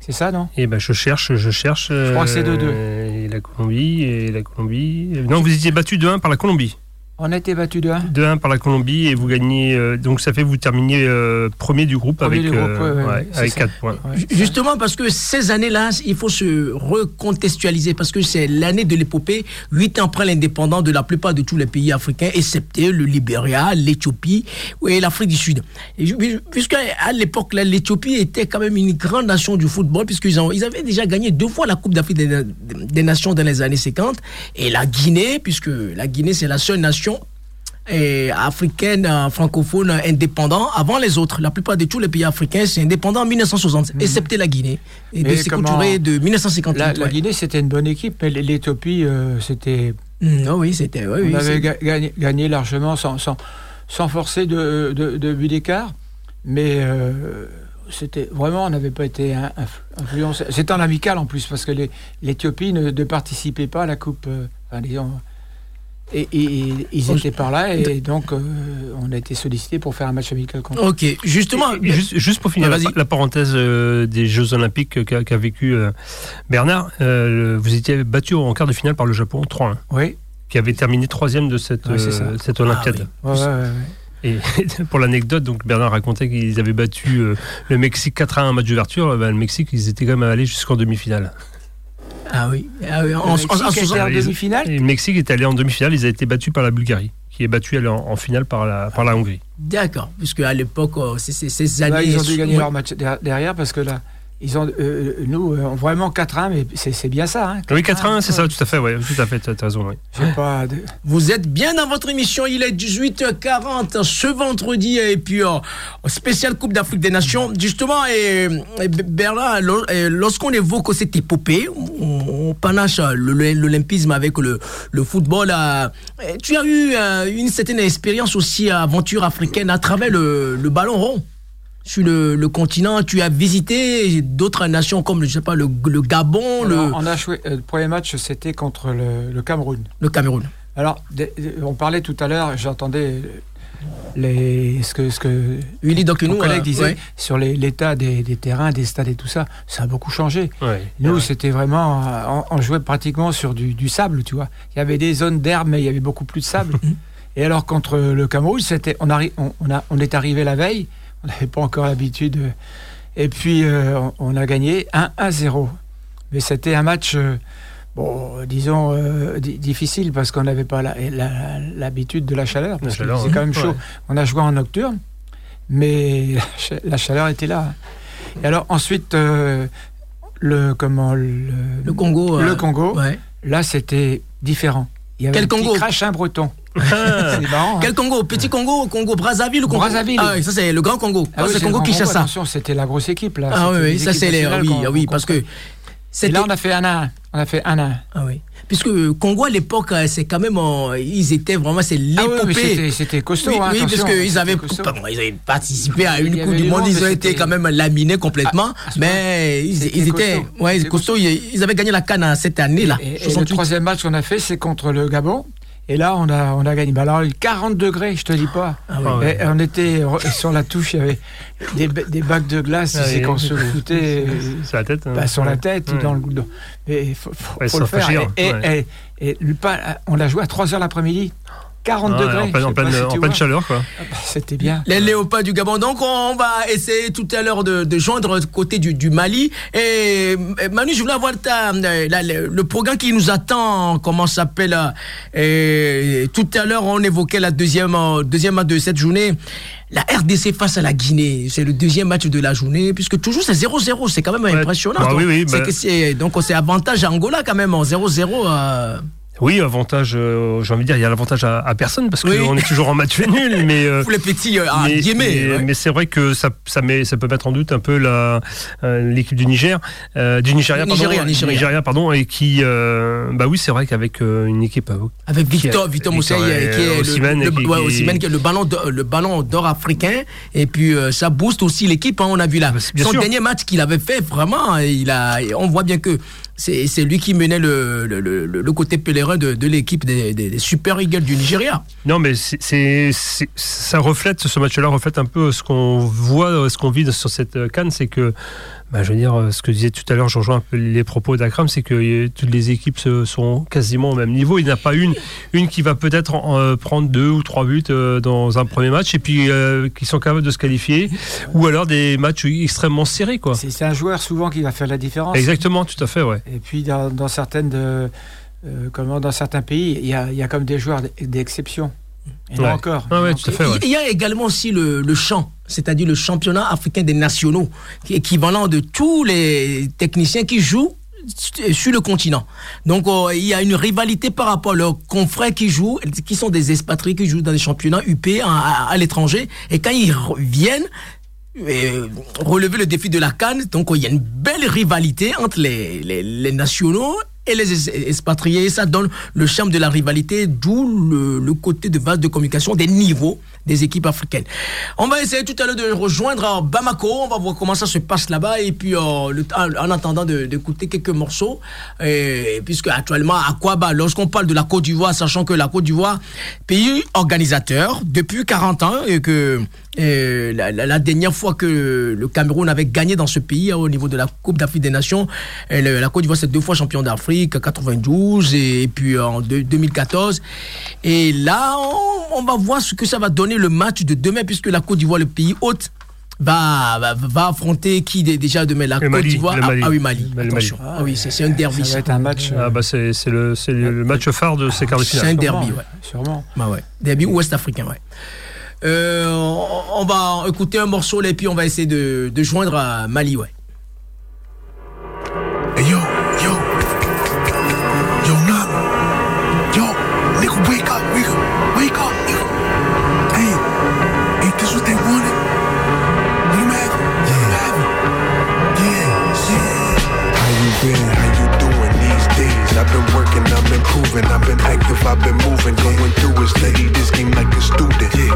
C'est ça, non? Et ben je cherche, je cherche. Je crois que c'est 2-2. Et la Colombie, et la Colombie. Non, vous étiez battu 2-1 par la Colombie. On a été battu 2-1. 2-1 par la Colombie et vous gagnez. euh, donc ça fait vous terminiez euh, premier du groupe Premier avec, du groupe, euh, ouais, ouais, avec ça. 4 points. Justement parce que ces années-là, il faut se recontextualiser parce que c'est l'année de l'épopée, huit ans après l'indépendance de la plupart de tous les pays africains, excepté le Libéria, l'Éthiopie et l'Afrique du Sud. Puisque à l'époque, l'Éthiopie était quand même une grande nation du football puisqu'ils ils avaient déjà gagné deux fois la Coupe d'Afrique des, des Nations dans les années 50 et la Guinée, puisque la Guinée c'est la seule nation et africaine, euh, francophone, euh, indépendant avant les autres. La plupart de tous les pays africains, c'est indépendant en 1960, excepté la Guinée. Et de Mais Sékou comment- de 1958. La, la ouais. Guinée, c'était une bonne équipe, mais l'Éthiopie, euh, c'était. Mm, oh oui, c'était. ouais, oui, on avait ga- gagné, gagné largement sans, sans, sans forcer de, de, de but d'écart. Mais euh, c'était vraiment, on n'avait pas été in- inf- influencé. C'était en amical en plus, parce que l'Éthiopie ne, ne participait pas à la Coupe. euh, enfin, disons, et, et- et ils étaient par là, et donc euh, on a été sollicité pour faire un match amical contre Ok, justement. Et- et juste, juste pour finir la, vas-y. la parenthèse euh, des Jeux Olympiques qu'a vécu euh, Bernard, euh, vous étiez battu en quart de finale par le Japon 3-1, Oui, qui avait terminé troisième de cette, Ouais, c'est ça. euh, cette Olympiade. Ah ouais, ouais, ouais, ouais. Et pour l'anecdote, donc Bernard racontait qu'ils avaient battu le Mexique 4 à 1 match d'ouverture. Bah, le Mexique, ils étaient quand même allés jusqu'en demi-finale. Ah oui. Ah oui, en, demi-finale? Le Mexique est allé en demi-finale. Ils ont été battus par la Bulgarie, qui est battue elle, en, en finale par la, par la Hongrie. D'accord, puisque à l'époque, c'est- ces Là, années. ils ont dû gagner Ouais. leur match der- derrière parce que là, ils ont, euh, nous, euh, vraiment 4-1, mais c'est bien ça. Hein, Oui, 4 à 1, c'est ça, tout à fait. Ouais, tout à fait, tu as raison. oui. Pas de- Vous êtes bien dans votre émission, il est 18h40 ce vendredi et puis euh, spécial Coupe d'Afrique des Nations. Justement, et, et Bernard, lorsqu'on évoque cette épopée, on, on panache euh, l'olympisme avec le, le football. euh, tu as eu euh, une certaine expérience aussi, euh, aventure africaine à travers le, le ballon rond. Sur le, le continent, tu as visité d'autres nations comme je sais pas, le, le Gabon, le, on a joué, euh, le premier match, c'était contre le, le Cameroun. le Cameroun. Alors, on parlait tout à l'heure, j'entendais les, ce que, ce que Willy donc mon nous, collègue euh, disait ouais. sur l'état des, des terrains, des stades et tout ça. Ça a beaucoup changé. Ouais. Nous, c'était vraiment. On, on jouait pratiquement sur du, du sable, tu vois. Il y avait des zones d'herbe, mais il y avait beaucoup plus de sable. et alors, contre le Cameroun, c'était, on, arri- on, on a, on est arrivé la veille, on n'avait pas encore l'habitude. Et puis, euh, on, a gagné 1 à 0. Mais c'était un match. euh, bon, disons, euh, di- difficile parce qu'on n'avait pas la- la- l'habitude de la chaleur. Parce que chaleur, c'est hein. quand même chaud. Ouais. On a joué en nocturne, mais la cha- la chaleur était là. Et alors ensuite, euh, le comment le, Le Congo. le euh, Congo, Ouais. là c'était différent. Il y avait Quel un petit Congo? crachin breton. Ah, hein. Quel Congo? Petit Congo Congo Brazzaville ou Congo? Brazzaville. Ah oui, ça c'est le grand Congo. Ah Ah, oui, c'est Congo le Kinshasa. Attention, c'était la grosse équipe là. Ah oui, les ça c'est les. Oui, ah oui, parce que. Et là, on a fait un à un. On a fait un à un. Ah oui. Puisque euh, Congo à l'époque, euh, c'est quand même. euh, ils étaient vraiment. C'est Ah oui, c'était- costaud. Oui, hein, oui, parce qu'ils avaient, pardon, ils avaient participé à une Coupe du Monde, ils ont été quand même laminés complètement, Ah, mais ils, ils étaient, costaud. ouais, costauds, ils, ils avaient gagné la canne cette année-là, Et, et le 68. troisième match qu'on a fait, c'est contre le Gabon. Et là, on a, on a gagné. Bah alors, 40 degrés, je te dis pas. Ah Ah ouais. Et on était sur la touche, il y avait des, ba- des bacs de glace, Ah c'est qu'on se foutait C'est la tête. hein. bah, sur la tête ou Ouais. dans le faut, le faire. fragir, Et, et- on l'a joué à 3h l'après-midi. 40 Ah, degrés. en pleine, je en sais pas pleine- si en tu pleine vois. chaleur, quoi. Ah bah, C'était bien. Les léopards du Gabon. Donc, on va essayer tout à l'heure de, de joindre côté du, du Mali. Et euh, Manu, je voulais avoir ta, euh, la- le, le programme qui nous attend. Comment ça s'appelle euh, Tout à l'heure, on évoquait la deuxième, euh, deuxième match de cette journée. La RDC face à la Guinée, c'est le deuxième match de la journée, puisque toujours c'est 0-0, c'est quand même Ouais. impressionnant. Bah donc, oui, oui, c'est bah- que c'est- donc c'est avantage à Angola quand même en 0-0. euh, Oui, avantage, euh, j'ai envie de dire, il y a l'avantage à, à personne parce Oui. qu'on est toujours en match nul, mais. euh, pour les petits euh, à mais, Guémé. mais- ouais. mais c'est vrai que ça, ça, met, ça peut mettre en doute un peu euh, l'équipe du Niger, euh, du Nigeria, pardon, Nigeria, Nigeria. Nigeria, pardon, et qui, bah oui, c'est vrai qu'avec une équipe, Avec Victor, Victor euh, qui est le, ballon d'or, le ballon d'or africain. Et puis, ça booste aussi l'équipe. hein, on a vu là. Bah, bien Son sûr. dernier match qu'il avait fait, vraiment, il a, on voit bien que c'est lui qui menait le, le, le, côté pèlerin de, de l'équipe des, des, Super Eagles du Nigeria. Non, mais ça reflète, ce match-là reflète un peu ce qu'on voit, ce qu'on vit sur cette canne, c'est que, bah, je veux dire, ce que je disais tout à l'heure, je rejoins un peu les propos d'Akram, c'est que euh, toutes les équipes sont quasiment au même niveau. Il n'y en a pas une, une qui va peut-être euh, prendre deux ou trois buts euh, dans un premier match et puis euh, qui sont capables de se qualifier, ou alors des matchs extrêmement serrés, quoi. C'est un joueur souvent qui va faire la différence. Exactement, tout à fait, ouais. Et puis dans, dans certaines de, euh, comment, dans certains pays, il y a, y a comme des joueurs d- d'exception. Et là Ouais. encore. Ah ouais, Et tout à fait, ouais. Il y a également aussi le, le champ, c'est-à-dire le championnat africain des nationaux, qui est équivalent de tous les techniciens qui jouent sur le continent. Donc euh, il y a une rivalité par rapport à leurs confrères qui jouent, qui sont des expatriés qui jouent dans des championnats UP à, à- à l'étranger. Et quand ils reviennent, euh, relever le défi de la Cannes, donc il y a une belle rivalité entre les, les, les nationaux et les es- expatriés. Ça donne le charme de la rivalité, d'où le, côté de base de communication des niveaux des équipes africaines. On va essayer tout à l'heure de rejoindre euh, Bamako. On va voir comment ça se passe là-bas. Et puis, euh, en, en attendant d'écouter quelques morceaux, et, puisque actuellement, à bah, lorsqu'on parle de la Côte d'Ivoire, sachant que la Côte d'Ivoire, pays organisateur depuis 40 ans, et que euh, la, la- la dernière fois que le Cameroun avait gagné dans ce pays hein, au niveau de la Coupe d'Afrique des Nations, et le- la Côte d'Ivoire c'est deux fois champion d'Afrique, 92 et, puis en deux- 2014. Et là, on, on va voir ce que ça va donner le match de demain, puisque la Côte d'Ivoire, le pays hôte, va, va, va affronter qui dé- déjà demain? La Le Côte d'Ivoire? Ah, Mali. ah oui, Mali. Le Mali. Ah oui, c'est un derby. Ça va être un match. euh, Ah, bah, c'est, le, match phare de ces quarts de C'est un finale. derby, sûrement, ouais. Sûrement. Bah ouais. Derby ouest-africain, ouais. Euh, on, va écouter un morceau et puis on va essayer de, joindre à Mali. Proving, I've been active, I've been moving, going through it, study this game like a student. Yeah,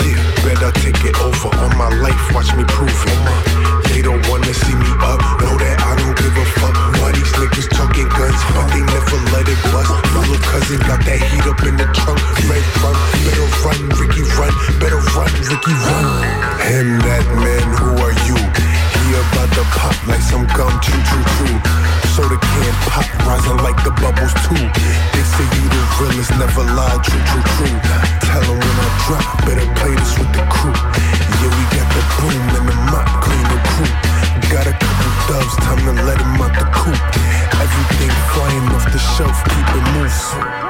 yeah. Better take it over on my life, watch me prove it. They don't wanna see me up, know that I don't give a fuck. Why these niggas talking guns, but they never let it bust. My little cousin got that heat up in the trunk, red run, better run, Ricky run, better run, Ricky run. Him, that man, who are you? He about to pop like some gum, choo choo choo. Soda can pop, rising like the bubbles too. They say you the realest, never lie, true, true, true. Tell 'em when I drop, better play this with the crew. Yeah, we got the boom and the mop, clean the crew. Got a couple doves, time to let 'em out the coop. Everything flying off the shelf, keep it moving.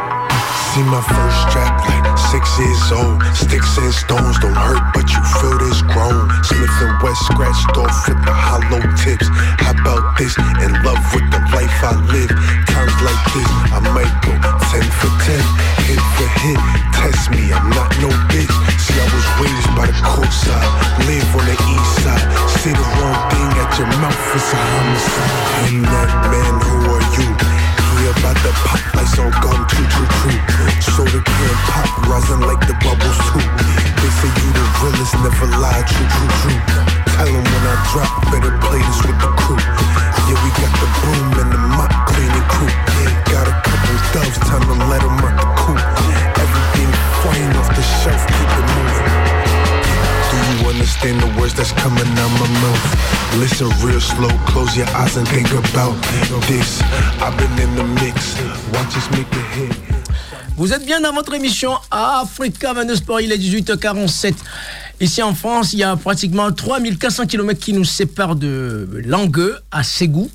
See my first strap like six years old. Sticks and stones don't hurt, but you feel this grown. Smith and West scratched off with the hollow tips. How about this? In love with the life I live. Times like this, I might go 10 for 10. Hit for hit, test me, I'm not no bitch. See, I was raised by the coast side. Live on the east side. Say the wrong thing at your mouth is a homicide. I'm that man, who are you? He about to pop like some gum, choo choo choo. Soda can pop, rising like the bubbles too. They say you the realest, never lie, true, true, true. Tell 'em when I drop, better play this with the Vous êtes bien dans votre émission Africa 22 Sport, il est 18h47. Ici en France, il y a pratiquement 3400 km qui nous séparent de Langueux à Ségou.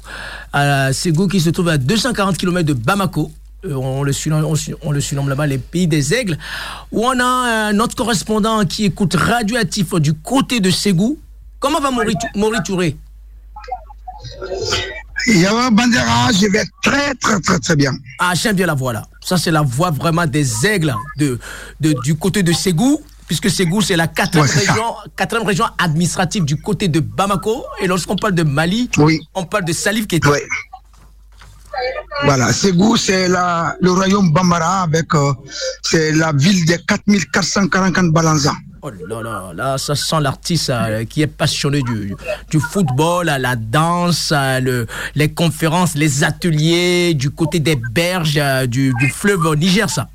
À Ségou qui se trouve à 240 km de Bamako. Euh, On le, surnomme, là-bas les pays des aigles. Où on a euh, notre correspondant qui écoute Radioactif du côté de Ségou. Comment va Maury, Yawa Bandera, je vais très très très très bien. Ah, j'aime bien la voix là. Ça, c'est la voix vraiment des aigles de, de- du côté de Ségou, puisque Ségou, c'est la quatrième, Ouais, région, quatrième région administrative du côté de Bamako. Et lorsqu'on parle de Mali, Oui. on parle de Salif Keita. Ouais. Voilà, Ségou, c'est le royaume Bambara avec euh, c'est la ville des 4444 Balanza. Oh là là, là, ça sent l'artiste euh, qui est passionné du, football, à la danse, à le- les conférences, les ateliers, du côté des berges, euh, du, du fleuve Niger, ça.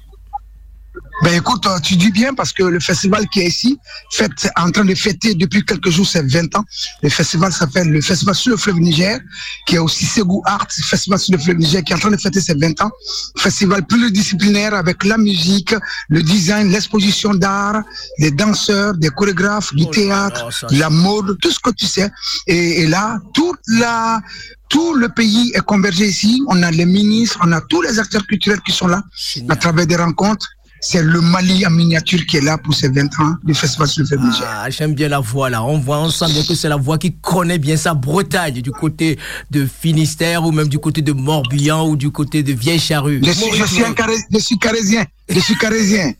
Ben écoute, euh, tu dis bien parce que le festival qui est ici, fête, est en train de fêter depuis quelques jours, c'est 20 ans. Le festival s'appelle le Festival sur le fleuve Niger, qui est aussi Ségou Art, Festival sur le fleuve Niger, qui est en train de fêter ses 20 ans. Festival pluridisciplinaire avec la musique, le design, l'exposition d'art, des danseurs, des chorégraphes, du Oh théâtre, la mode, tout ce que tu sais. Et, et là, toute la, tout le pays est convergé ici. On a les ministres, on a tous les acteurs culturels qui sont là à travers des rencontres. C'est le Mali en miniature qui est là pour ces 20 ans du Festival sur le. Ah, j'aime bien la voix là. On voit, on sent bien que c'est la voix qui connaît bien sa Bretagne, du côté de Finistère ou même du côté de Morbihan ou du côté de Vieille Charrue. Je suis, je suis un carré- je suis carésien. Je suis carésien.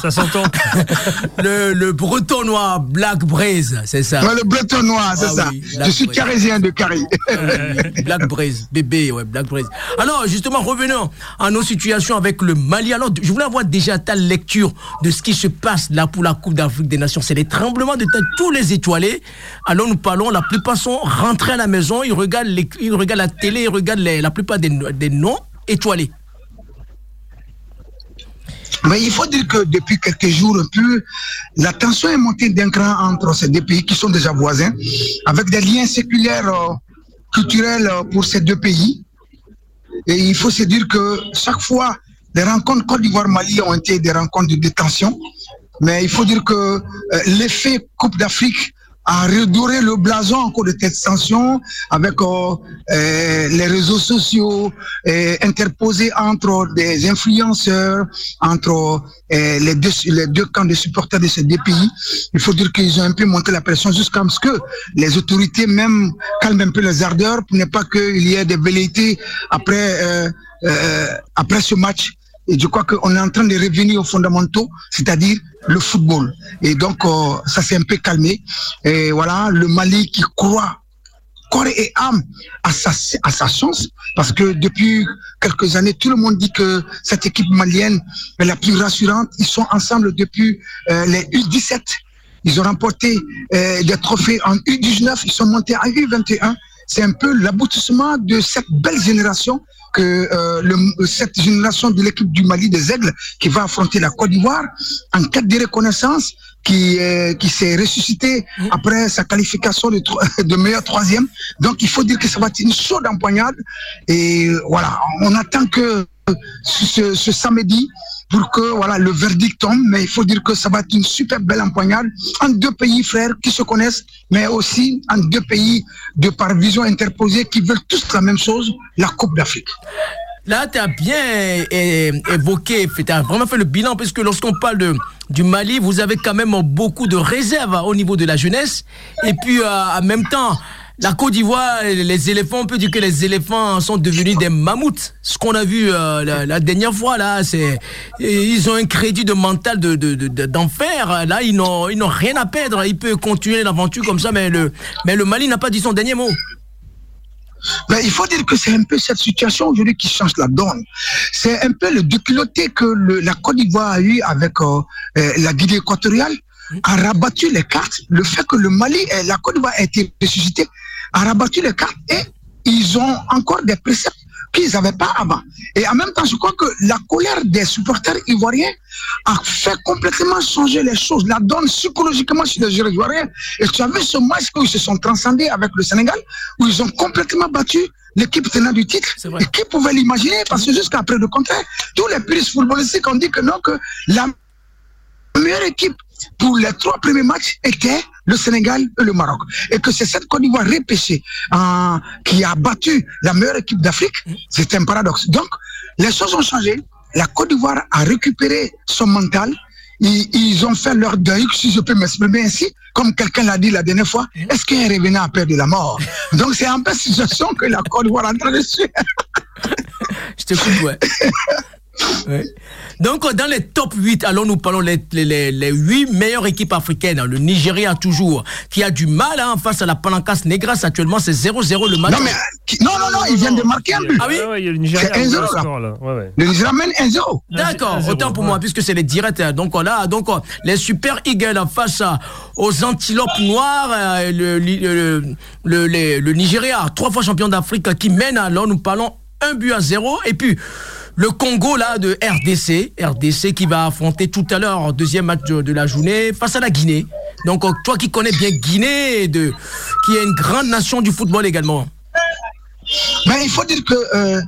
Ça s'entend. le, le bretonnois Black Braise, c'est ça. Ouais, le bretonnois, c'est Ah ça. oui, je suis carésien de Carré. Euh, Black Braise, bébé, ouais, Black Braise. Alors, justement, revenons à nos situations avec le Mali. Alors, je voulais avoir déjà ta lecture de ce qui se passe là pour la Coupe d'Afrique des Nations. C'est les tremblements de terre, tous les étoilés. Alors, nous parlons, la plupart sont rentrés à la maison, ils regardent, les- ils regardent la télé, ils regardent les- la plupart des, des noms étoilés. Mais il faut dire que depuis quelques jours, un peu, la tension est montée d'un cran entre ces deux pays qui sont déjà voisins, avec des liens séculaires, euh, culturels euh, pour ces deux pays. Et il faut se dire que chaque fois, les rencontres Côte d'Ivoire-Mali ont été des rencontres de détention. Mais il faut dire que euh, l'effet Coupe d'Afrique a redoré le blason encore de cette tension avec euh, euh, les réseaux sociaux euh, interposés entre des influenceurs, entre euh, les, deux, les deux camps de supporters de ces deux pays. Il faut dire qu'ils ont un peu monté la pression jusqu'à ce que les autorités même calment un peu les ardeurs pour ne pas qu'il y ait des velléités après, euh, après ce match. Et je crois qu'on est en train de revenir aux fondamentaux, c'est-à-dire le football. Et donc, euh, ça s'est un peu calmé. Et voilà, le Mali qui croit corps et âme à sa, chance, parce que depuis quelques années, tout le monde dit que cette équipe malienne est la plus rassurante. Ils sont ensemble depuis euh, les U17. Ils ont remporté euh, des trophées en U19, ils sont montés à U21. C'est un peu l'aboutissement de cette belle génération que euh, le, cette génération de l'équipe du Mali des Aigles qui va affronter la Côte d'Ivoire en quête de reconnaissance, qui, euh, qui s'est ressuscité après sa qualification de, de meilleur troisième. Donc il faut dire que ça va être une chaude empoignade. Et voilà, on attend que ce, ce samedi, pour que voilà le verdict tombe. Mais il faut dire que ça va être une super belle empoignade en deux pays frères qui se connaissent, mais aussi en deux pays de par vision interposée qui veulent tous la même chose, la Coupe d'Afrique. Là, tu as bien évoqué, tu as vraiment fait le bilan, puisque lorsqu'on parle du Mali, vous avez quand même beaucoup de réserves hein, au niveau de la jeunesse. Et puis, euh, en même temps, la Côte d'Ivoire, les éléphants, on peut dire que les éléphants sont devenus des mammouths. Ce qu'on a vu euh, la, dernière fois, là, c'est ils ont un crédit de mental de, de, de- de- d'enfer. Là, ils n'ont, rien à perdre. Ils peuvent continuer l'aventure comme ça, mais le, mais le Mali n'a pas dit son dernier mot. Ben, il faut dire que c'est un peu cette situation aujourd'hui qui change la donne. C'est un peu le déculotté que la Côte d'Ivoire a eu avec euh, euh, la Guinée équatoriale a rabattu les cartes. Le fait que le Mali et la Côte d'Ivoire a été ressuscité a rabattu les cartes et ils ont encore des préceptes qu'ils n'avaient pas avant. Et en même temps, je crois que la colère des supporters ivoiriens a fait complètement changer les choses, la donne psychologiquement chez les ivoiriens. Et tu as vu ce match où ils se sont transcendés avec le Sénégal, où ils ont complètement battu l'équipe tenant du titre. Et qui pouvait l'imaginer? Parce que jusqu'à après le contraire, tous les puristes footballistiques ont dit que non, que la meilleure équipe pour les trois premiers matchs était le Sénégal et le Maroc. Et que c'est cette Côte d'Ivoire repêchée euh, qui a battu la meilleure équipe d'Afrique. C'est un paradoxe. Donc, les choses ont changé. La Côte d'Ivoire a récupéré son mental. Ils, ils ont fait leur deuil, si je peux m'exprimer ainsi, comme quelqu'un l'a dit la dernière fois. Est-ce qu'un revenant a peur de la mort? Donc, c'est un peu cette situation que la Côte d'Ivoire est en train de suivre. Je t'écoute, ouais. Ouais. Donc, euh, dans les top 8, alors nous parlons les, les, les, les 8 meilleures équipes africaines. Le Nigeria, toujours, qui a du mal hein, face à la Palancas Negras. Actuellement, c'est 0-0 le match. Non, mais, qui- non, non, non, ils viennent de marquer un but. Ah oui? Ouais, ouais, il y a le Nigeria C'est qui a 1-0, ouvert le là. score, là. Ouais, ouais. Le Nigeria mène 1-0. D'accord, 1-0, autant pour ouais. moi, puisque c'est les directs. hein. Donc voilà, donc euh, les Super Eagles face à- aux antilopes noires, euh, le, le, le, le- le Nigeria, trois fois champion d'Afrique, qui mène alors, nous parlons un but à zéro. Et puis le Congo là de RDC, RDC qui va affronter tout à l'heure deuxième match de, la journée face à la Guinée. Donc euh, toi qui connais bien Guinée, de, qui est une grande nation du football également. Mais il faut dire que euh,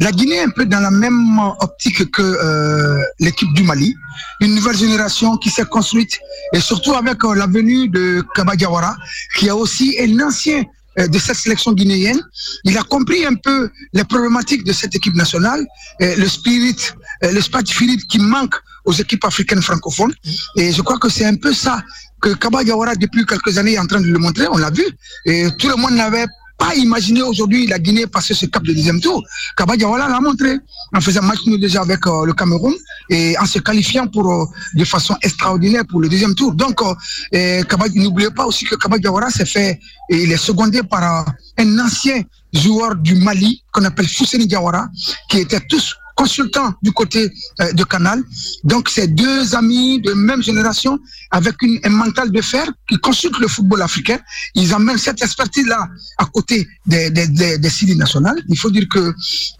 la Guinée est un peu dans la même optique que euh, l'équipe du Mali. Une nouvelle génération qui s'est construite et surtout avec euh, la venue de Kaba Diawara, qui est aussi un ancien de cette sélection guinéenne. Il a compris un peu les problématiques de cette équipe nationale, euh, le spirit, euh, le spirit qui manque aux équipes africaines francophones. Et je crois que c'est un peu ça que Kaba Diawara, depuis quelques années, est en train de le montrer. On l'a vu. Et tout le monde n'avait pas imaginer aujourd'hui la Guinée passer ce cap de deuxième tour. Kaba Diawara l'a montré en faisant match nul déjà avec euh, le Cameroun et en se qualifiant pour euh, de façon extraordinaire pour le deuxième tour. Donc, euh, n'oubliez pas aussi que Kaba Diawara s'est fait, et il est secondé par euh, un ancien joueur du Mali qu'on appelle Fousseni Diawara, qui étaient tous consultants du côté euh, de Canal. Donc, c'est deux amis de même génération avec un mental de fer qui consultent le football africain. Ils amènent cette expertise-là à côté des, des, nationales. Il faut dire que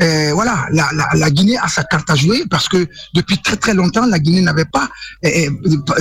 euh, voilà, la, Guinée a sa carte à jouer parce que depuis très très longtemps, la Guinée n'avait pas euh,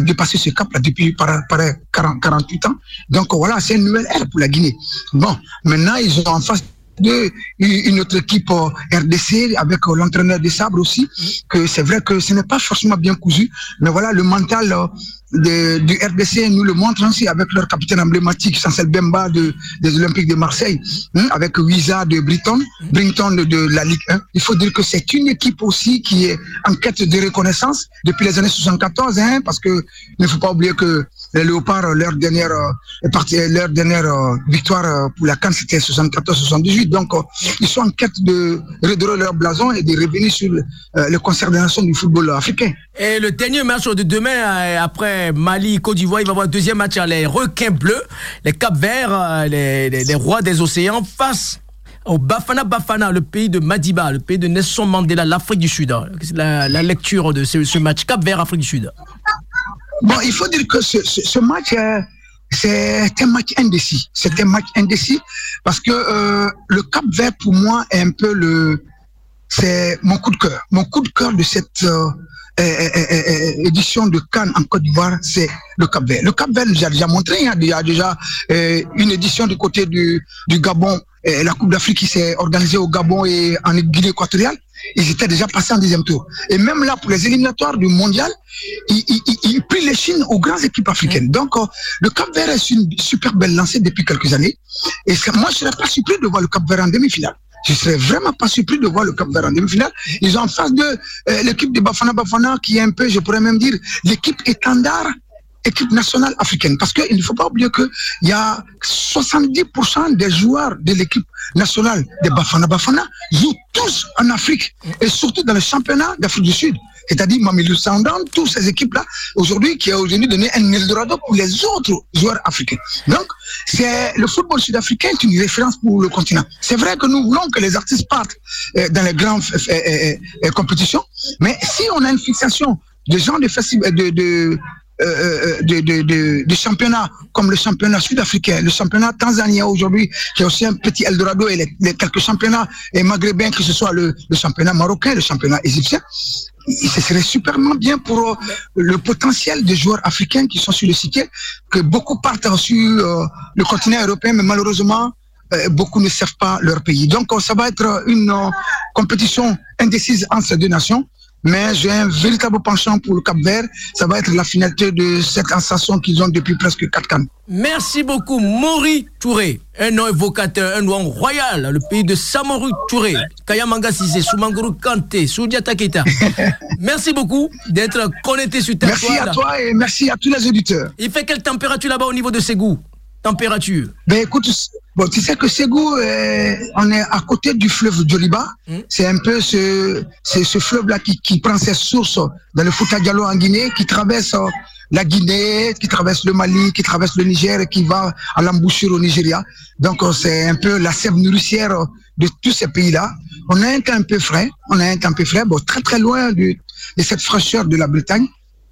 dépassé ce cap-là depuis par, par 40, 48 ans. Donc voilà, c'est une nouvelle ère pour la Guinée. Bon, maintenant ils ont en face une autre équipe euh, RDC avec euh, l'entraîneur des sabres aussi que c'est vrai que ce n'est pas forcément bien cousu mais voilà le mental euh, de, du RDC nous le montre aussi avec leur capitaine emblématique Chancel Bemba de, des Olympiques de Marseille hein, avec Wiza de Brighton Brinton de, la Ligue 1 il faut dire que c'est une équipe aussi qui est en quête de reconnaissance depuis les années 74 hein, parce que ne faut pas oublier que les Léopards leur dernière euh, dernière euh, victoire euh, pour la CAN c'était 74-78 donc euh, ils sont en quête de redorer leur blason et de revenir sur le, euh, le concert des nations du football africain Et le dernier match de demain, euh, après Mali, Côte d'Ivoire, il va y avoir un deuxième match à les requins bleus, les Cap Verts, euh, les, rois des océans, face au Bafana Bafana, le pays de Madiba, le pays de Nelson Mandela, l'Afrique du Sud. hein. La, la lecture de ce, ce match, Cap Vert, Afrique du Sud. Bon, il faut dire que ce, match, euh, c'est un match indécis. C'est un match indécis parce que euh, le Cap Vert, pour moi, est un peu le. c'est mon coup de cœur. Mon coup de cœur de cette euh, édition de Cannes en Côte d'Ivoire, c'est le Cap Vert. Le Cap Vert nous a déjà montré, hein, il y a déjà une édition du côté du, du Gabon, la Coupe d'Afrique qui s'est organisée au Gabon et en Guinée équatoriale. Ils étaient déjà passés en deuxième tour. Et même là, pour les éliminatoires du mondial, ils, ils, ils, ils prient les Chines aux grandes équipes africaines. Donc, euh, le Cap Vert est une super belle lancée depuis quelques années. Et ça- moi, je serais pas surpris de voir le Cap Vert en demi-finale. Je serais vraiment pas surpris de voir le Cap Vert en demi-finale. Ils ont en face de euh, l'équipe de Bafana Bafana, qui est un peu, je pourrais même dire, l'équipe étendard équipe nationale africaine. Parce qu'il ne faut pas oublier qu'il y a 70% des joueurs de l'équipe nationale de Bafana Bafana jouent tous en Afrique et surtout dans le championnat d'Afrique du Sud. C'est-à-dire Mamilou Sandan, toutes ces équipes-là, aujourd'hui, qui a aujourd'hui donné un Eldorado pour les autres joueurs africains. Donc, c'est le football sud-africain est une référence pour le continent. C'est vrai que nous voulons que les artistes partent euh, dans les grandes euh, euh, compétitions, mais si on a une fixation de gens de, de, de euh, euh, de, de, de, de championnats comme le championnat sud-africain, le championnat tanzanien aujourd'hui, qui est aussi un petit Eldorado, et les, les quelques championnats et maghrébins, que ce soit le, le championnat marocain, le championnat égyptien, ce serait superment bien pour euh, le potentiel des joueurs africains qui sont sur le site, que beaucoup partent sur euh, le continent européen, mais malheureusement, euh, beaucoup ne servent pas leur pays. Donc, euh, ça va être une euh, compétition indécise entre ces deux nations. Mais j'ai un véritable penchant pour le Cap Vert. Ça va être la finalité de cette sensation qu'ils ont depuis presque quatre ans. Merci beaucoup, Mori Touré, un nom évocateur, un nom royal, le pays de Samoru Touré, Kayamanga Sissé, Soumanguru Kante, Soudiata Keita. Merci beaucoup d'être connecté sur ta Merci à toi et merci à tous les auditeurs. Il fait quelle température là-bas au niveau de Ségou? Température Ben écoute, bon, tu sais que Ségou, euh, on est à côté du fleuve Djoliba. Mm. C'est un peu ce, ce fleuve-là qui, qui prend ses sources dans le Fouta Diallo en Guinée, qui traverse euh, la Guinée, qui traverse le Mali, qui traverse le Niger et qui va à l'embouchure au Nigeria. Donc euh, c'est un peu la sève nourricière de tous ces pays-là. On a un temps un peu frais, on a un temps un peu frais, bon, très très loin de, de cette fraîcheur de la Bretagne.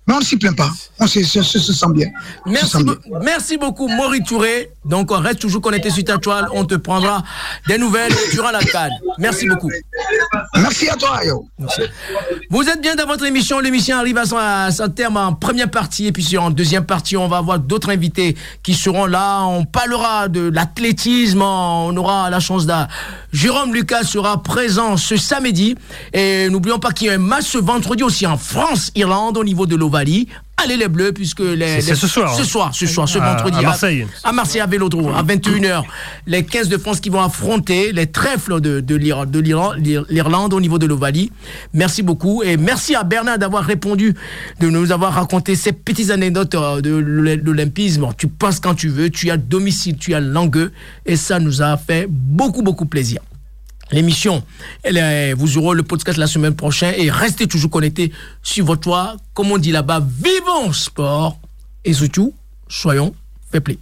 Mais on ne s'y plaint pas, on se, se- se- se sent bien. Merci, sent bien. be- merci beaucoup, Maury Touré. Donc, on reste toujours connecté sur ta toile. On te prendra des nouvelles durant la canne. Merci beaucoup. Merci à toi, yo. Vous êtes bien dans votre émission. L'émission arrive à son, à son terme en première partie. Et puis, en deuxième partie, on va avoir d'autres invités qui seront là. On parlera de l'athlétisme. On aura la chance d'un. Jérôme Lucas sera présent ce samedi. Et n'oublions pas qu'il y a un match ce vendredi aussi en France-Irlande au niveau de Allez les Bleus, puisque les. C'est- ce soir, Ce hein. soir, ce soir, ce À- vendredi. à Marseille. À Marseille, à Vélodrome, à 21h. Les 15 de France qui vont affronter les trèfles de, de l'Irlande au niveau de l'Ovalie. Merci beaucoup. Et merci à Bernard d'avoir répondu, de nous avoir raconté ces petites anecdotes euh, de l'O- l'Olympisme. Tu passes quand tu veux, tu as domicile, tu as langueux. Et ça nous a fait beaucoup, beaucoup plaisir. L'émission, vous aurez le podcast la semaine prochaine et restez toujours connectés sur votre toit. Comme on dit là-bas, vivons sport et surtout, soyons play.